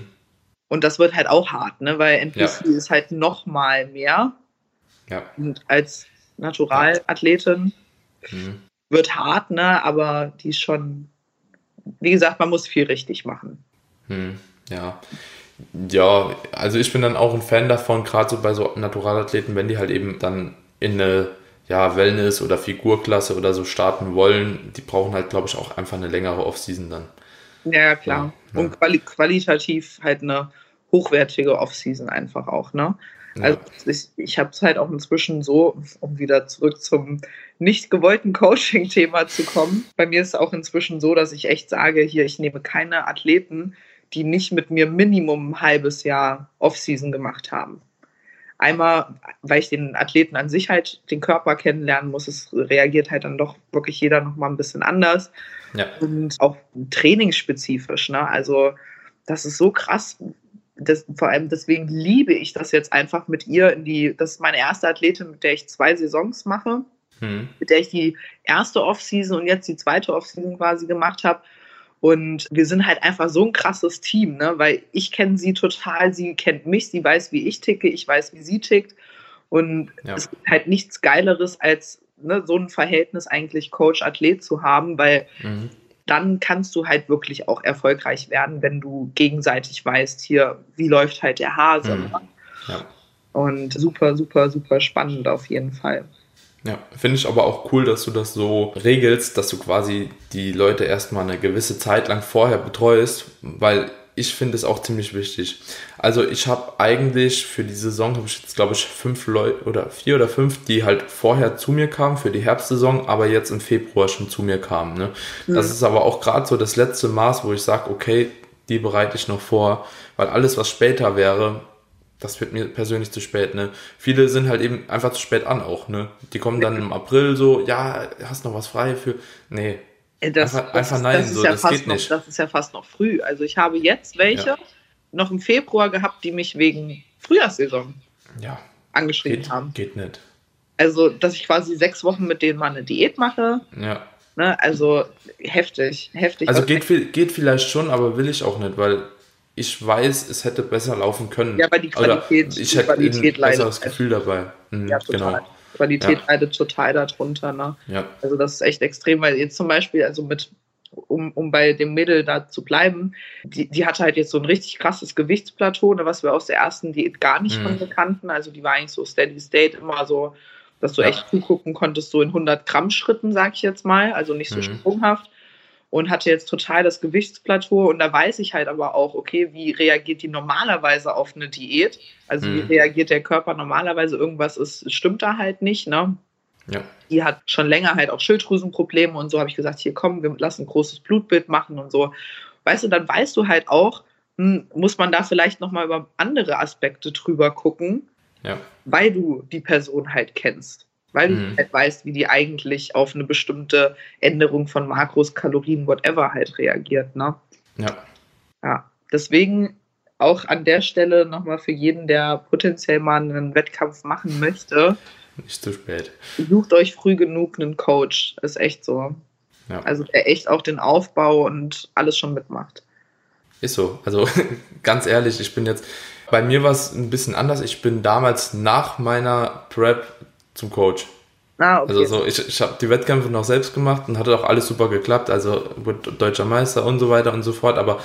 Und das wird halt auch hart, ne? weil NPC ja. ist halt noch mal mehr. Ja. Und als Naturalathletin hm. wird hart, ne? aber die ist schon wie gesagt, man muss viel richtig machen. Hm, ja. Ja, also ich bin dann auch ein Fan davon, gerade so bei so Naturalathleten, wenn die halt eben dann in eine ja, Wellness- oder Figurklasse oder so starten wollen, die brauchen halt, glaube ich, auch einfach eine längere Offseason dann. Ja, klar. Ja, Und quali qualitativ halt eine hochwertige Offseason einfach auch, ne? Also ich, ich habe es halt auch inzwischen so, um wieder zurück zum nicht gewollten Coaching-Thema zu kommen. Bei mir ist es auch inzwischen so, dass ich echt sage, hier, ich nehme keine Athleten, die nicht mit mir Minimum ein halbes Jahr Offseason gemacht haben. Einmal, weil ich den Athleten an sich halt den Körper kennenlernen muss. Es reagiert halt dann doch wirklich jeder nochmal ein bisschen anders. Ja. Und auch trainingsspezifisch. Ne? Also, das ist so krass, das, vor allem deswegen liebe ich das jetzt einfach mit ihr in die, das ist meine erste Athletin, mit der ich zwei Saisons mache, hm. mit der ich die erste Offseason und jetzt die zweite Offseason quasi gemacht habe. Und wir sind halt einfach so ein krasses Team, ne? weil ich kenne sie total, sie kennt mich, sie weiß, wie ich ticke, ich weiß, wie sie tickt. Und ja. es gibt halt nichts Geileres, als ne, so ein Verhältnis eigentlich Coach-Athlet zu haben, weil mhm dann kannst du halt wirklich auch erfolgreich werden, wenn du gegenseitig weißt, hier, wie läuft halt der Hase. Mhm. Ja. Und super, super, super spannend auf jeden Fall. Ja, finde ich aber auch cool, dass du das so regelst, dass du quasi die Leute erstmal eine gewisse Zeit lang vorher betreust, weil ich finde es auch ziemlich wichtig. Also ich habe eigentlich für die Saison, habe ich jetzt glaube ich fünf Leute oder vier oder fünf, die halt vorher zu mir kamen für die Herbstsaison, aber jetzt im Februar schon zu mir kamen. Ne? Mhm. Das ist aber auch gerade so das letzte Maß, wo ich sage, okay, die bereite ich noch vor, weil alles, was später wäre, das wird mir persönlich zu spät, ne? Viele sind halt eben einfach zu spät an auch, ne? Die kommen dann im April so, ja, hast noch was frei für. Nee, das, einfach, einfach nein, das, so, ja das geht noch, nicht. Das ist ja fast noch früh. Also ich habe jetzt welche ja. Noch im Februar gehabt, die mich wegen Frühjahrssaison ja. angeschrieben geht, haben. Geht nicht. Also, dass ich quasi sechs Wochen mit denen mal eine Diät mache. Ja. Ne, also heftig, heftig. Also geht, viel, geht vielleicht schon, aber will ich auch nicht, weil ich weiß, es hätte besser laufen können. Ja, aber die Qualität, Oder ich hätte ein besseres Gefühl dabei. Mhm, ja, total. Genau. Qualität ja. leidet total darunter. Ne? Ja. Also das ist echt extrem, weil jetzt zum Beispiel, also mit, um, um bei dem Mädel da zu bleiben, die, die hatte halt jetzt so ein richtig krasses Gewichtsplateau, ne, was wir aus der ersten Diät gar nicht mhm. von bekannten. Also die war eigentlich so steady state, immer so, dass du ja. echt zugucken konntest, so in 100 Gramm Schritten, sag ich jetzt mal, also nicht so mhm. sprunghaft und hatte jetzt total das Gewichtsplateau. Und da weiß ich halt aber auch, okay, wie reagiert die normalerweise auf eine Diät? Also mhm. wie reagiert der Körper normalerweise? Irgendwas ist, stimmt da halt nicht, ne? Ja. Die hat schon länger halt auch Schilddrüsenprobleme und so habe ich gesagt, hier komm, wir lassen ein großes Blutbild machen und so. Weißt du, dann weißt du halt auch, hm, muss man da vielleicht nochmal über andere Aspekte drüber gucken, ja. weil du die Person halt kennst weil mhm. du halt weißt, wie die eigentlich auf eine bestimmte Änderung von Makros, Kalorien, whatever halt reagiert. Ne? Ja. Ja, deswegen auch an der Stelle nochmal für jeden, der potenziell mal einen Wettkampf machen möchte. Nicht zu spät. Sucht euch früh genug einen Coach. Ist echt so. Ja. Also der echt auch den Aufbau und alles schon mitmacht. Ist so. Also ganz ehrlich, ich bin jetzt, bei mir war es ein bisschen anders. Ich bin damals nach meiner Prep zum Coach. Ah, okay. Also so, ich, ich habe die Wettkämpfe noch selbst gemacht und hatte auch alles super geklappt, also deutscher Meister und so weiter und so fort. Aber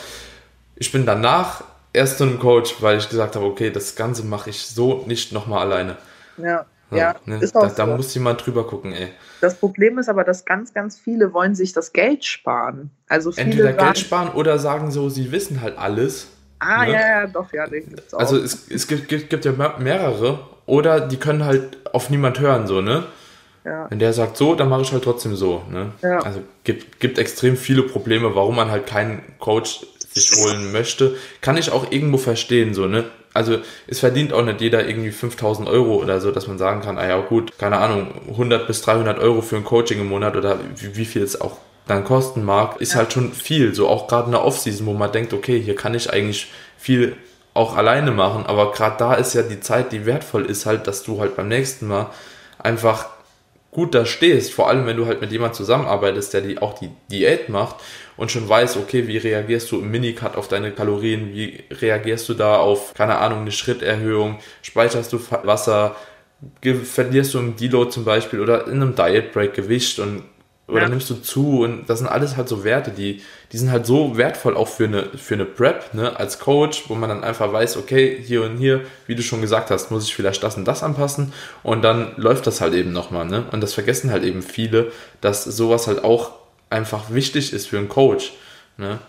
ich bin danach erst zu einem Coach, weil ich gesagt habe, okay, das Ganze mache ich so nicht nochmal alleine. Ja, ja, ne? ist auch da, so. da muss jemand drüber gucken, ey. Das Problem ist aber, dass ganz, ganz viele wollen sich das Geld sparen. Also viele Entweder sagen, Geld sparen oder sagen so, sie wissen halt alles. Ah, ne? ja, ja, doch, ja, den gibt's auch. Also es, es gibt, gibt, gibt ja mehrere oder die können halt auf niemand hören, so, ne? Ja. Wenn der sagt so, dann mache ich halt trotzdem so. Ne? Ja. Also gibt, gibt extrem viele Probleme, warum man halt keinen Coach sich holen möchte. Kann ich auch irgendwo verstehen, so, ne? Also es verdient auch nicht jeder irgendwie 5000 Euro oder so, dass man sagen kann, ah ja gut, keine Ahnung, 100 bis 300 Euro für ein Coaching im Monat oder wie, wie viel es auch dann kosten mag, ist ja. halt schon viel. So auch gerade in der Offseason, wo man denkt, okay, hier kann ich eigentlich viel auch alleine machen, aber gerade da ist ja die Zeit, die wertvoll ist halt, dass du halt beim nächsten Mal einfach gut da stehst, vor allem wenn du halt mit jemandem zusammenarbeitest, der die auch die Diät macht und schon weiß, okay, wie reagierst du im Minicut auf deine Kalorien, wie reagierst du da auf, keine Ahnung, eine Schritterhöhung, speicherst du Wasser, verlierst du im Deload zum Beispiel oder in einem Diet Break Gewicht und oder ja. nimmst du zu? Und das sind alles halt so Werte, die, die sind halt so wertvoll auch für eine, für eine Prep, ne, als Coach, wo man dann einfach weiß, okay, hier und hier, wie du schon gesagt hast, muss ich vielleicht das und das anpassen und dann läuft das halt eben nochmal, ne, und das vergessen halt eben viele, dass sowas halt auch einfach wichtig ist für einen Coach, ne.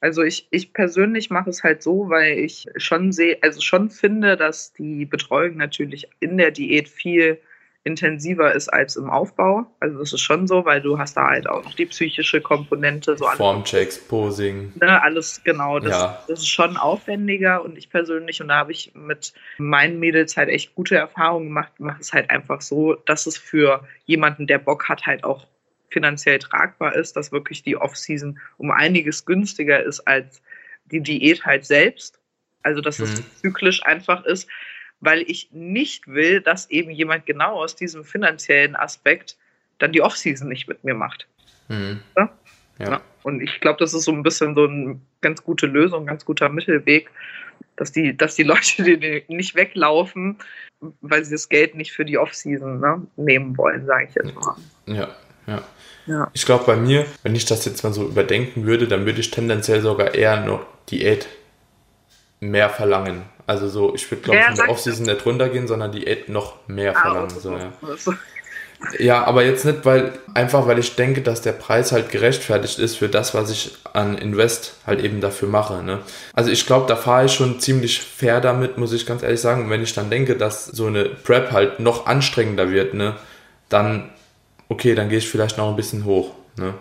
Also ich, ich persönlich mache es halt so, weil ich schon sehe, also schon finde, dass die Betreuung natürlich in der Diät viel intensiver ist als im Aufbau. Also das ist schon so, weil du hast da halt auch noch die psychische Komponente. So Formchecks, Posing. Ne, alles genau. Das, ja. das ist schon aufwendiger und ich persönlich, und da habe ich mit meinen Mädels halt echt gute Erfahrungen gemacht, mache es halt einfach so, dass es für jemanden, der Bock hat, halt auch finanziell tragbar ist, dass wirklich die Off-Season um einiges günstiger ist als die Diät halt selbst. Also dass mhm. es zyklisch einfach ist weil ich nicht will, dass eben jemand genau aus diesem finanziellen Aspekt dann die Offseason nicht mit mir macht. Mhm. Ja? Ja. Und ich glaube, das ist so ein bisschen so eine ganz gute Lösung, ganz guter Mittelweg, dass die, dass die Leute die nicht weglaufen, weil sie das Geld nicht für die Offseason ne, nehmen wollen, sage ich jetzt mal. Ja, ja. ja. Ich glaube, bei mir, wenn ich das jetzt mal so überdenken würde, dann würde ich tendenziell sogar eher noch Diät mehr verlangen. Also so, ich würde glaube ich in der Offseason nicht runtergehen, sondern die noch mehr ah, verlangen. So, ja. ja, aber jetzt nicht, weil einfach weil ich denke, dass der Preis halt gerechtfertigt ist für das, was ich an Invest halt eben dafür mache. Ne? Also ich glaube, da fahre ich schon ziemlich fair damit, muss ich ganz ehrlich sagen. Und wenn ich dann denke, dass so eine Prep halt noch anstrengender wird, ne, dann okay, dann gehe ich vielleicht noch ein bisschen hoch. Ne?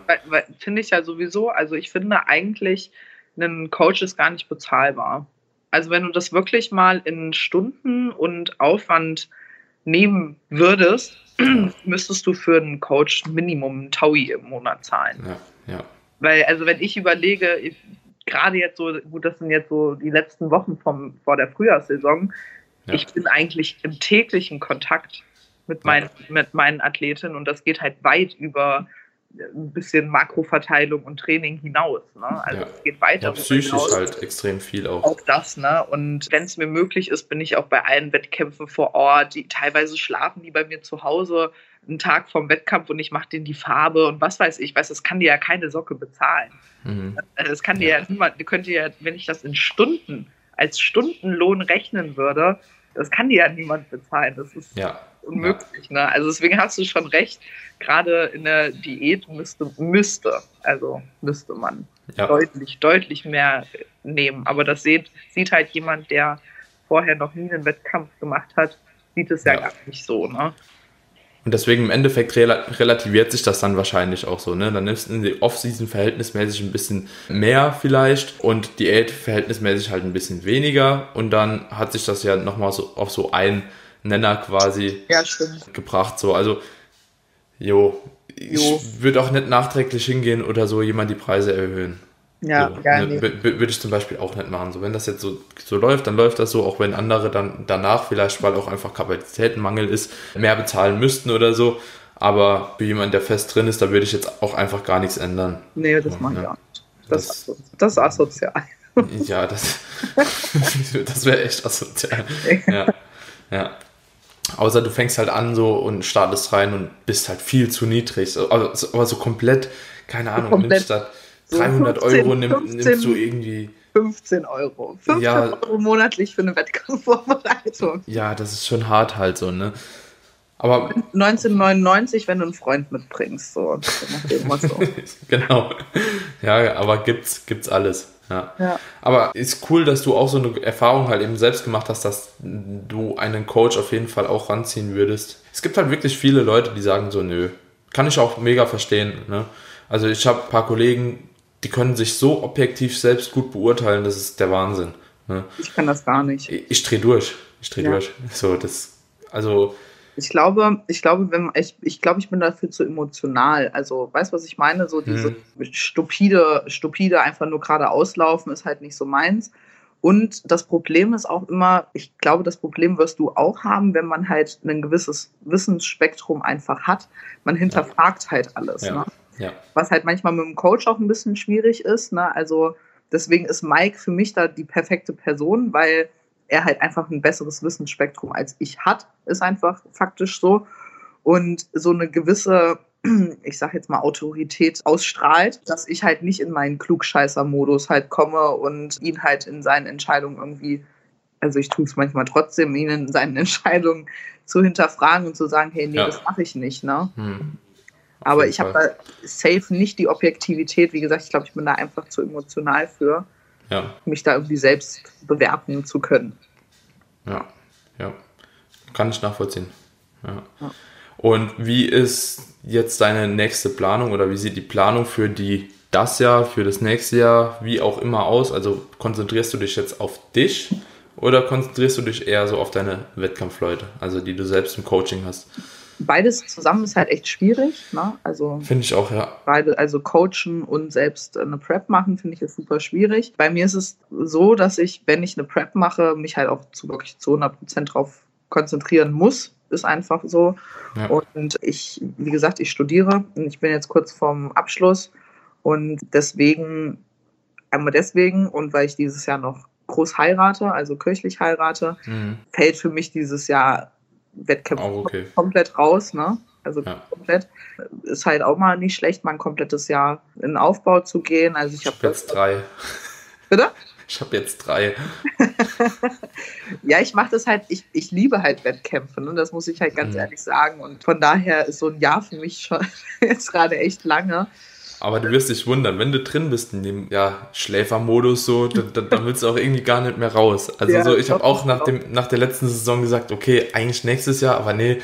Finde ich ja sowieso, also ich finde eigentlich, ein Coach ist gar nicht bezahlbar. Also wenn du das wirklich mal in Stunden und Aufwand nehmen würdest, müsstest du für einen Coach Minimum ein Taui im Monat zahlen. Ja, ja. Weil, also wenn ich überlege, ich, gerade jetzt so, gut, das sind jetzt so die letzten Wochen vom, vor der Frühjahrssaison, ja. ich bin eigentlich im täglichen Kontakt mit, mein, ja. mit meinen Athletinnen und das geht halt weit über ein bisschen Makroverteilung und Training hinaus. Ne? Also ja. es geht weiter. Ja, psychisch hinaus. halt extrem viel auch. Auch das, ne? Und wenn es mir möglich ist, bin ich auch bei allen Wettkämpfen vor Ort. Die teilweise schlafen die bei mir zu Hause einen Tag vom Wettkampf und ich mache denen die Farbe und was weiß ich, weiß, das kann dir ja keine Socke bezahlen. Mhm. Das kann dir ja, ja niemand, könnt ihr ja, wenn ich das in Stunden als Stundenlohn rechnen würde, das kann dir ja niemand bezahlen. Das ist ja. unmöglich. Ja. Ne? Also deswegen hast du schon recht gerade in der Diät müsste, müsste, also müsste man ja. deutlich, deutlich mehr nehmen. Aber das sieht, sieht halt jemand, der vorher noch nie einen Wettkampf gemacht hat, sieht es ja, gar nicht so, ne? Und deswegen im Endeffekt relativiert sich das dann wahrscheinlich auch so, ne? Dann nimmst du in die Off-Season verhältnismäßig ein bisschen mehr vielleicht und Diät verhältnismäßig halt ein bisschen weniger und dann hat sich das ja nochmal so auf so ein Nenner quasi ja, gebracht. So, also Jo, ich würde auch nicht nachträglich hingehen oder so jemand die Preise erhöhen. Ja, so, ne, Würde ich zum Beispiel auch nicht machen. So, wenn das jetzt so, so läuft, dann läuft das so, auch wenn andere dann danach vielleicht, weil auch einfach Kapazitätenmangel ist, mehr bezahlen müssten oder so. Aber für jemanden, der fest drin ist, da würde ich jetzt auch einfach gar nichts ändern. Nee, das so, mache ich ne? auch nicht. Das, das, das ist asozial. Ja, das, das wäre echt asozial. Ja, ja. Außer du fängst halt an so und startest rein und bist halt viel zu niedrig. Also, aber so komplett, keine Ahnung, komplett da 300 so 15, Euro, nimm, 15, nimmst du irgendwie. 15 Euro. 15 ja, Euro monatlich für eine Wettkampfvorbereitung. Ja, das ist schon hart halt so, ne? Aber 1999, wenn du einen Freund mitbringst, so. so. genau. Ja, aber gibt's, gibt's alles. Ja. ja. Aber ist cool, dass du auch so eine Erfahrung halt eben selbst gemacht hast, dass du einen Coach auf jeden Fall auch ranziehen würdest. Es gibt halt wirklich viele Leute, die sagen so, nö. Kann ich auch mega verstehen. Ne? Also ich habe ein paar Kollegen, die können sich so objektiv selbst gut beurteilen, das ist der Wahnsinn. Ne? Ich kann das gar nicht. Ich, ich drehe durch. Ich drehe ja. durch. So, das, also ich glaube, ich glaube, wenn ich, ich glaube, ich bin dafür zu emotional. Also, weißt du, was ich meine? So diese hm. stupide, stupide einfach nur gerade auslaufen ist halt nicht so meins. Und das Problem ist auch immer, ich glaube, das Problem wirst du auch haben, wenn man halt ein gewisses Wissensspektrum einfach hat. Man hinterfragt halt alles. Ja. Ne? Ja. Was halt manchmal mit dem Coach auch ein bisschen schwierig ist. Ne? Also deswegen ist Mike für mich da die perfekte Person, weil er halt einfach ein besseres Wissensspektrum als ich hat, ist einfach faktisch so. Und so eine gewisse, ich sag jetzt mal, Autorität ausstrahlt, dass ich halt nicht in meinen Klugscheißer-Modus halt komme und ihn halt in seinen Entscheidungen irgendwie, also ich tue es manchmal trotzdem, ihn in seinen Entscheidungen zu hinterfragen und zu sagen, hey, nee, ja. das mache ich nicht, ne? Hm. Aber ich habe da safe nicht die Objektivität. Wie gesagt, ich glaube, ich bin da einfach zu emotional für ja. mich da irgendwie selbst bewerten zu können. Ja, ja. Kann ich nachvollziehen. Ja. ja. Und wie ist jetzt deine nächste Planung oder wie sieht die Planung für die das Jahr, für das nächste Jahr, wie auch immer aus? Also konzentrierst du dich jetzt auf dich oder konzentrierst du dich eher so auf deine Wettkampfleute, also die du selbst im Coaching hast? Beides zusammen ist halt echt schwierig. Ne? Also finde ich auch, ja. Beide, also coachen und selbst eine Prep machen, finde ich ist super schwierig. Bei mir ist es so, dass ich, wenn ich eine Prep mache, mich halt auch zu wirklich zu 100 Prozent drauf konzentrieren muss. Ist einfach so. Ja. Und ich, wie gesagt, ich studiere und ich bin jetzt kurz vorm Abschluss und deswegen, einmal deswegen und weil ich dieses Jahr noch groß heirate, also kirchlich heirate, mhm. fällt für mich dieses Jahr Wettkämpfe oh, okay. komplett raus, ne? Also ja. komplett. Ist halt auch mal nicht schlecht, mal ein komplettes Jahr in Aufbau zu gehen. Also ich, ich habe hab jetzt drei. Bitte? Ich habe jetzt drei. ja, ich mache das halt, ich, ich liebe halt Wettkämpfe, ne? das muss ich halt ganz mhm. ehrlich sagen. Und von daher ist so ein Jahr für mich schon jetzt gerade echt lange. Aber du wirst dich wundern, wenn du drin bist in dem ja, Schläfermodus, so, dann, dann willst du auch irgendwie gar nicht mehr raus. Also ja, so, ich habe auch nach, dem, nach der letzten Saison gesagt, okay, eigentlich nächstes Jahr, aber nee,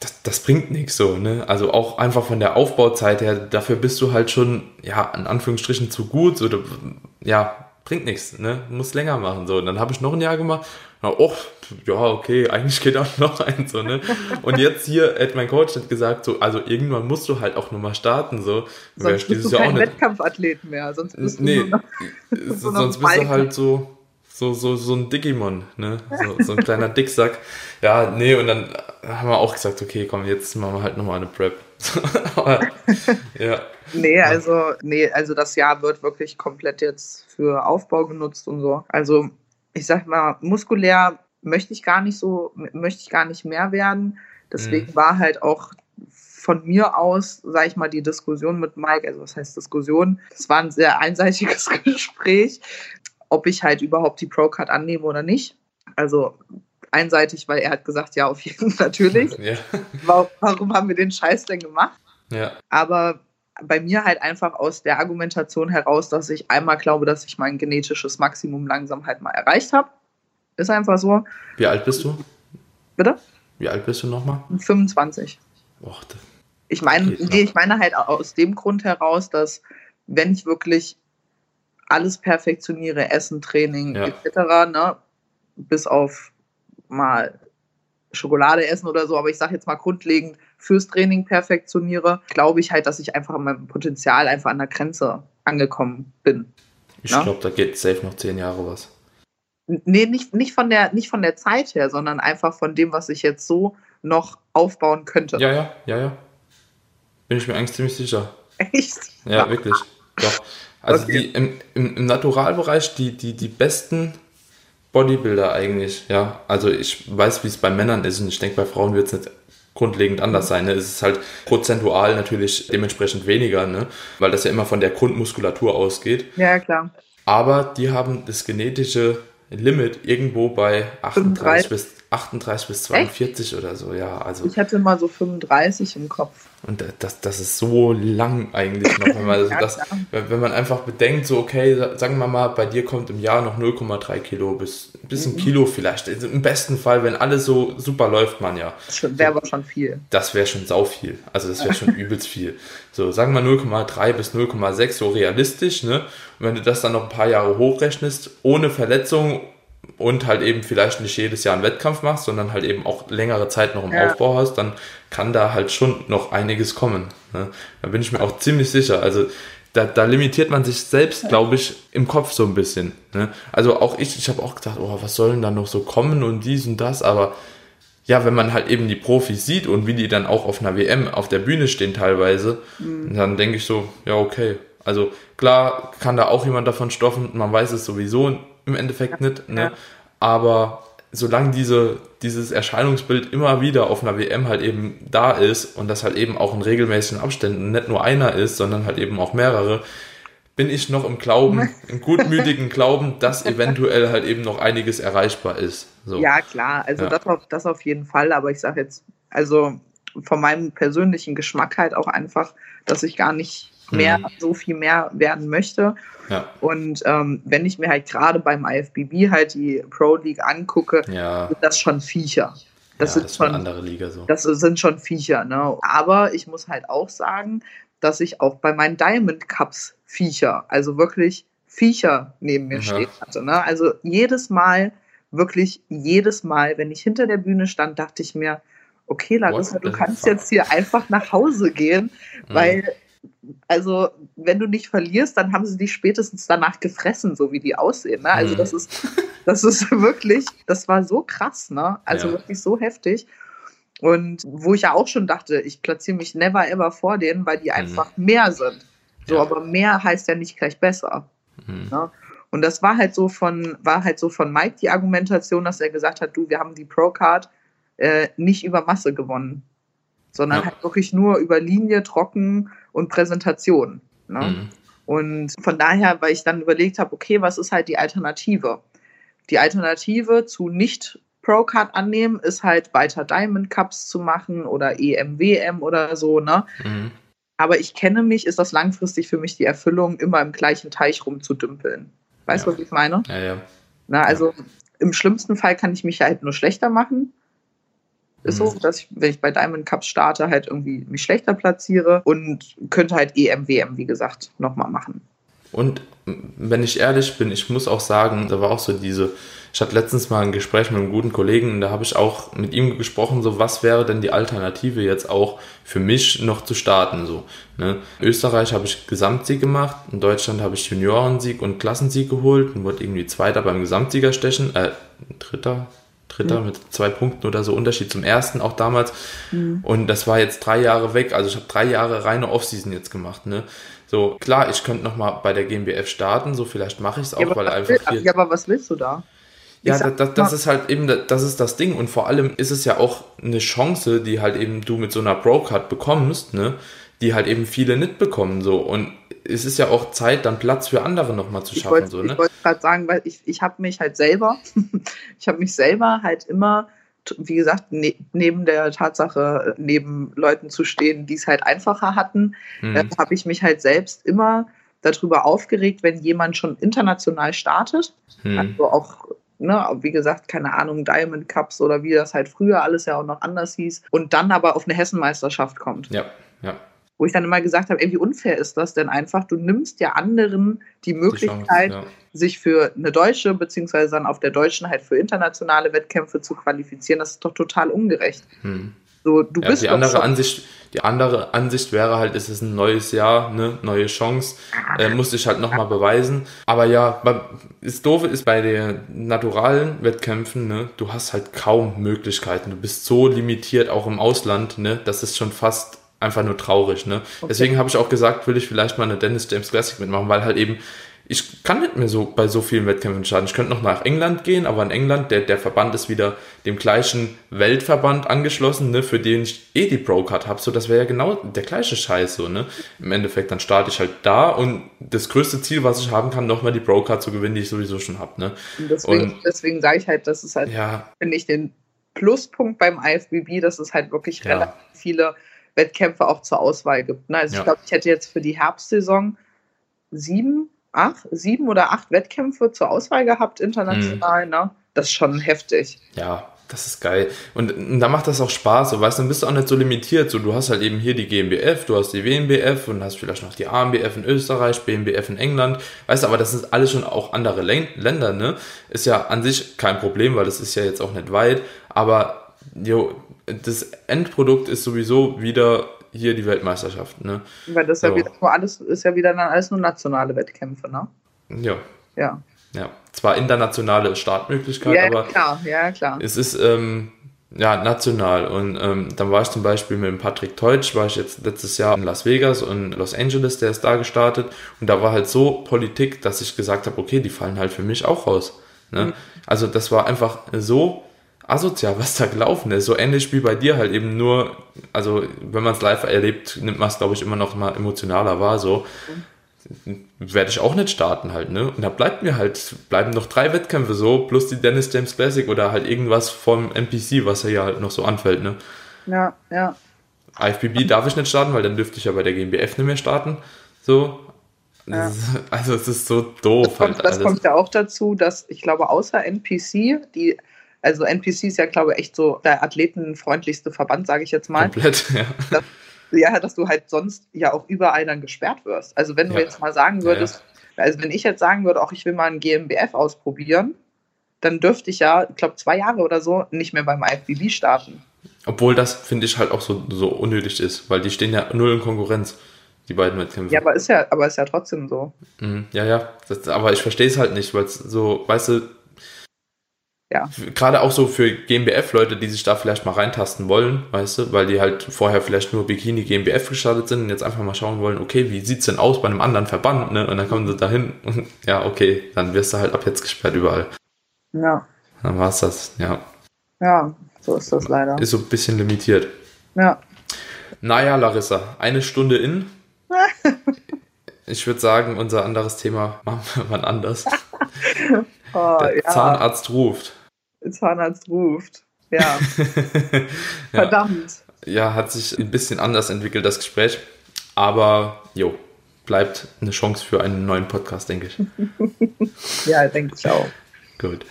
das, das bringt nichts so, ne? Also auch einfach von der Aufbauzeit her, dafür bist du halt schon, ja, in Anführungsstrichen zu gut, so, ja, bringt nichts, ne? Du musst länger machen, so. Und dann habe ich noch ein Jahr gemacht oh, ja, okay, eigentlich geht auch noch eins, so, ne? Und jetzt hier hat mein Coach hat gesagt, so, also irgendwann musst du halt auch nochmal starten, so. Sonst bist du kein auch Wettkampfathlet mehr, sonst bist nee, du noch, so sonst bist du halt so, so, so, so ein Digimon, ne? So, so ein kleiner Dicksack. Ja, nee, und dann haben wir auch gesagt, okay, komm, jetzt machen wir halt nochmal eine Prep. Aber, ja. Nee, also, nee, also das Jahr wird wirklich komplett jetzt für Aufbau genutzt und so. Also ich sag mal, muskulär möchte ich gar nicht so, möchte ich gar nicht mehr werden. Deswegen mhm. war halt auch von mir aus, sage ich mal, die Diskussion mit Mike, also was heißt Diskussion? Das war ein sehr einseitiges Gespräch, ob ich halt überhaupt die Pro-Card annehme oder nicht. Also einseitig, weil er hat gesagt, ja, auf jeden Fall natürlich. Ja. Warum haben wir den Scheiß denn gemacht? Ja. Aber bei mir halt einfach aus der Argumentation heraus, dass ich einmal glaube, dass ich mein genetisches Maximum langsam halt mal erreicht habe. Ist einfach so. Wie alt bist du? Bitte? Wie alt bist du nochmal? 25. Och, ich meine, nee, ich meine halt aus dem Grund heraus, dass wenn ich wirklich alles perfektioniere, Essen, Training ja. etc., ne, bis auf mal Schokolade essen oder so, aber ich sage jetzt mal grundlegend fürs Training perfektioniere, glaube ich halt, dass ich einfach an meinem Potenzial einfach an der Grenze angekommen bin. Ich ja? glaube, da geht safe noch zehn Jahre was. Nee, nicht, nicht, von der, nicht von der Zeit her, sondern einfach von dem, was ich jetzt so noch aufbauen könnte. Ja, ja, ja, ja. Bin ich mir eigentlich ziemlich sicher. Echt? Ja, wirklich. Doch. Also okay. die, im, im, im Naturalbereich die, die, die besten Bodybuilder eigentlich, ja. Also ich weiß, wie es bei Männern ist und ich denke, bei Frauen wird es nicht grundlegend anders sein. Ne? Es ist halt prozentual natürlich dementsprechend weniger, ne? weil das ja immer von der Grundmuskulatur ausgeht. Ja, klar. Aber die haben das genetische Limit irgendwo bei 38 bis 38 bis 42 Echt? oder so, ja. Also ich hatte mal so 35 im Kopf. Und das, das ist so lang eigentlich noch, wenn man, also das, wenn man einfach bedenkt, so okay, sagen wir mal, bei dir kommt im Jahr noch 0,3 Kilo bis, bis ein mhm. Kilo vielleicht. Also Im besten Fall, wenn alles so super läuft, man ja. Das wäre aber schon viel. Das wäre schon sau viel. Also das wäre schon übelst viel. So, sagen wir 0,3 bis 0,6, so realistisch, ne? Und wenn du das dann noch ein paar Jahre hochrechnest, ohne Verletzung, und halt eben vielleicht nicht jedes Jahr einen Wettkampf machst, sondern halt eben auch längere Zeit noch im ja. Aufbau hast, dann kann da halt schon noch einiges kommen. Ne? Da bin ich mir auch ziemlich sicher. Also da, da limitiert man sich selbst, glaube ich, im Kopf so ein bisschen. Ne? Also auch ich, ich habe auch gedacht, oh, was soll denn da noch so kommen und dies und das, aber ja, wenn man halt eben die Profis sieht und wie die dann auch auf einer WM auf der Bühne stehen teilweise, mhm. dann denke ich so, ja, okay. Also klar kann da auch jemand davon stoffen, man weiß es sowieso im Endeffekt ja, nicht. Ne? Aber solange diese, dieses Erscheinungsbild immer wieder auf einer WM halt eben da ist und das halt eben auch in regelmäßigen Abständen nicht nur einer ist, sondern halt eben auch mehrere, bin ich noch im Glauben, im gutmütigen Glauben, dass eventuell halt eben noch einiges erreichbar ist. So. Ja, klar, also ja. Das, auf, das auf jeden Fall, aber ich sage jetzt, also von meinem persönlichen Geschmack halt auch einfach, dass ich gar nicht mehr, mhm. so viel mehr werden möchte. Ja. Und ähm, wenn ich mir halt gerade beim IFBB halt die Pro League angucke, ja. sind das schon Viecher. Das, ja, sind das schon andere Liga so. Das sind schon Viecher, ne? Aber ich muss halt auch sagen, dass ich auch bei meinen Diamond Cups Viecher, also wirklich Viecher neben mir mhm. stehen hatte. Ne? Also jedes Mal, wirklich jedes Mal, wenn ich hinter der Bühne stand, dachte ich mir, okay, Larissa, du kannst jetzt hier einfach nach Hause gehen, mhm. weil also wenn du nicht verlierst, dann haben sie dich spätestens danach gefressen, so wie die aussehen. Ne? Also mhm. das ist, das ist wirklich, das war so krass, ne? Also ja. wirklich so heftig. Und wo ich ja auch schon dachte, ich platziere mich never ever vor denen, weil die mhm. einfach mehr sind. So, ja. aber mehr heißt ja nicht gleich besser. Mhm. Ne? Und das war halt so von, war halt so von Mike die Argumentation, dass er gesagt hat, du, wir haben die Pro-Card äh, nicht über Masse gewonnen, sondern ja. halt wirklich nur über Linie, trocken und Präsentation. Ne? Mhm. Und von daher, weil ich dann überlegt habe, okay, was ist halt die Alternative? Die Alternative zu nicht Pro-Card annehmen ist halt weiter Diamond Cups zu machen oder EMWM oder so, ne? Mhm. Aber ich kenne mich, ist das langfristig für mich die Erfüllung, immer im gleichen Teich rumzudümpeln. Weißt du, ja. was ich meine? Ja, ja. Na, also ja. im schlimmsten Fall kann ich mich halt nur schlechter machen. Ist so, mhm. dass ich, wenn ich bei Diamond Cups starte, halt irgendwie mich schlechter platziere und könnte halt EM, WM, wie gesagt, nochmal machen. Und wenn ich ehrlich bin, ich muss auch sagen, da war auch so diese, ich hatte letztens mal ein Gespräch mit einem guten Kollegen und da habe ich auch mit ihm gesprochen, so was wäre denn die Alternative jetzt auch für mich noch zu starten, so. Ne? In Österreich habe ich Gesamtsieg gemacht, in Deutschland habe ich Juniorensieg und Klassensieg geholt und wurde irgendwie Zweiter beim Gesamtsiegerstechen, äh, Dritter, Dritter mhm. mit zwei Punkten oder so Unterschied zum ersten auch damals. Mhm. Und das war jetzt drei Jahre weg. Also ich habe drei Jahre reine Offseason jetzt gemacht. Ne? So, klar, ich könnte nochmal bei der GmbF starten, so vielleicht mache ich es auch, ja, weil einfach. Will, ja, aber was willst du da? Ja, das, das, das ist halt eben, das ist das Ding. Und vor allem ist es ja auch eine Chance, die halt eben du mit so einer Pro-Card bekommst, ne? Die halt eben viele nicht bekommen, so. Und es ist ja auch Zeit, dann Platz für andere nochmal zu schaffen. Wollt, so, ne? Ich wollte gerade sagen, weil ich, ich habe mich halt selber, ich habe mich selber halt immer, wie gesagt, ne, neben der Tatsache, neben Leuten zu stehen, die es halt einfacher hatten, mhm. äh, habe ich mich halt selbst immer darüber aufgeregt, wenn jemand schon international startet. Mhm. Also auch Ne, wie gesagt, keine Ahnung, Diamond Cups oder wie das halt früher alles ja auch noch anders hieß und dann aber auf eine Hessenmeisterschaft kommt. Ja, ja wo ich dann immer gesagt habe, ey, wie unfair ist das denn einfach? Du nimmst ja anderen die Möglichkeit, die Chance, ja. sich für eine deutsche, beziehungsweise dann auf der deutschen halt für internationale Wettkämpfe zu qualifizieren. Das ist doch total ungerecht. Hm. So, du ja, bist die andere Ansicht, die andere Ansicht wäre halt, es ist ein neues Jahr, ne, neue Chance, äh, musste ich halt nochmal beweisen. Aber ja, das Doofe ist bei den naturalen Wettkämpfen, ne, du hast halt kaum Möglichkeiten. Du bist so limitiert, auch im Ausland, ne, das ist schon fast einfach nur traurig. Ne? Okay. Deswegen habe ich auch gesagt, will ich vielleicht mal eine Dennis James Classic mitmachen, weil halt eben ich kann nicht mehr so bei so vielen Wettkämpfen starten. Ich könnte noch nach England gehen, aber in England, der, der Verband ist wieder dem gleichen Weltverband angeschlossen, ne, für den ich eh die Pro-Card habe. So, das wäre ja genau der gleiche Scheiß, so, ne? Im Endeffekt, dann starte ich halt da und das größte Ziel, was ich haben kann, nochmal die Pro-Card zu gewinnen, die ich sowieso schon habe, ne? Und deswegen, deswegen sage ich halt, das ist halt, ja. finde ich, den Pluspunkt beim IFBB, dass es halt wirklich ja. relativ viele Wettkämpfe auch zur Auswahl gibt. Ne? Also ja. ich glaube, ich hätte jetzt für die Herbstsaison sieben acht, sieben oder acht Wettkämpfe zur Auswahl gehabt, international, mhm. ne? Das ist schon heftig. Ja, das ist geil. Und, und da macht das auch Spaß, so, weißt du, dann bist du auch nicht so limitiert. So, du hast halt eben hier die GmbF, du hast die WNBF und hast vielleicht noch die AMBF in Österreich, BNBF in England. Weißt du, aber das sind alles schon auch andere Länder, ne? Ist ja an sich kein Problem, weil das ist ja jetzt auch nicht weit. Aber, jo, das Endprodukt ist sowieso wieder hier die Weltmeisterschaft, ne? Weil das so. ja wieder nur alles, ist ja wieder dann alles nur nationale Wettkämpfe, ne? Ja. Ja. Ja. Zwar internationale Startmöglichkeit, ja, aber klar, ja, klar. es ist ähm, ja national. Und ähm, dann war ich zum Beispiel mit dem Patrick Teutsch, war ich jetzt letztes Jahr in Las Vegas und Los Angeles, der ist da gestartet. Und da war halt so Politik, dass ich gesagt habe, okay, die fallen halt für mich auch raus. Ne? Mhm. Also das war einfach so asozial, was da gelaufen ist. So ähnlich wie bei dir halt eben nur, also wenn man es live erlebt, nimmt man es, glaube ich, immer noch mal emotionaler wahr. So werde ich auch nicht starten halt, ne? Und da bleibt mir halt, bleiben noch drei Wettkämpfe so, plus die Dennis James Classic oder halt irgendwas vom NPC, was ja halt noch so anfällt, ne? Ja, ja. IFBB darf ich nicht starten, weil dann dürfte ich ja bei der GmbF nicht mehr starten. So. Ja. Also es ist so doof. Das kommt, halt das kommt ja auch dazu, dass ich glaube, außer NPC, die also NPC ist ja, glaube ich, echt so der athletenfreundlichste Verband, sage ich jetzt mal. Komplett, ja. Dass, ja, dass du halt sonst ja auch überall dann gesperrt wirst. Also wenn du ja. jetzt mal sagen würdest, ja, also wenn ich jetzt sagen würde, auch ich will mal ein GmbF ausprobieren, dann dürfte ich ja, ich glaube, zwei Jahre oder so nicht mehr beim IFBB starten. Obwohl das, finde ich, halt auch so, so unnötig ist, weil die stehen ja null in Konkurrenz, die beiden Wettkämpfe. Ja, aber ist ja, aber ist ja trotzdem so. Mhm, ja, ja, das, aber ich verstehe es halt nicht, weil es so, weißt du, ja. Gerade auch so für GmbF-Leute, die sich da vielleicht mal reintasten wollen, weißt du, weil die halt vorher vielleicht nur Bikini GmbF gestartet sind und jetzt einfach mal schauen wollen, okay, wie sieht's denn aus bei einem anderen Verband, ne? Und dann kommen sie dahin und ja, okay, dann wirst du halt ab jetzt gesperrt überall. Ja. Dann war's das, ja. Ja, so ist das leider. Ist so ein bisschen limitiert. Ja. Naja, Larissa, eine Stunde in. ich würde sagen, unser anderes Thema machen wir wann anders. Oh, Der ja. Zahnarzt ruft. Zahnarzt ruft. Ja. ja. Verdammt. Ja, hat sich ein bisschen anders entwickelt, das Gespräch. Aber jo, bleibt eine Chance für einen neuen Podcast, denke ich. ja, denke ich auch. Gut.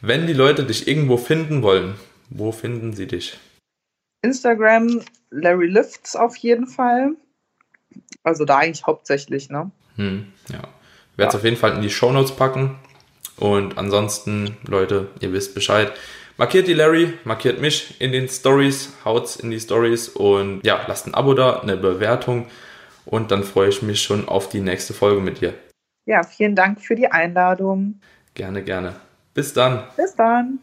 Wenn die Leute dich irgendwo finden wollen, wo finden sie dich? Instagram, Larry Lifts auf jeden Fall. Also da eigentlich hauptsächlich, ne? Hm, ja. Ich werde es ja. auf jeden Fall in die Shownotes packen. Und ansonsten, Leute, ihr wisst Bescheid. Markiert die Larry, markiert mich in den Stories, haut's in die Stories und ja, lasst ein Abo da, eine Bewertung und dann freue ich mich schon auf die nächste Folge mit dir. Ja, vielen Dank für die Einladung. Gerne, gerne. Bis dann. Bis dann.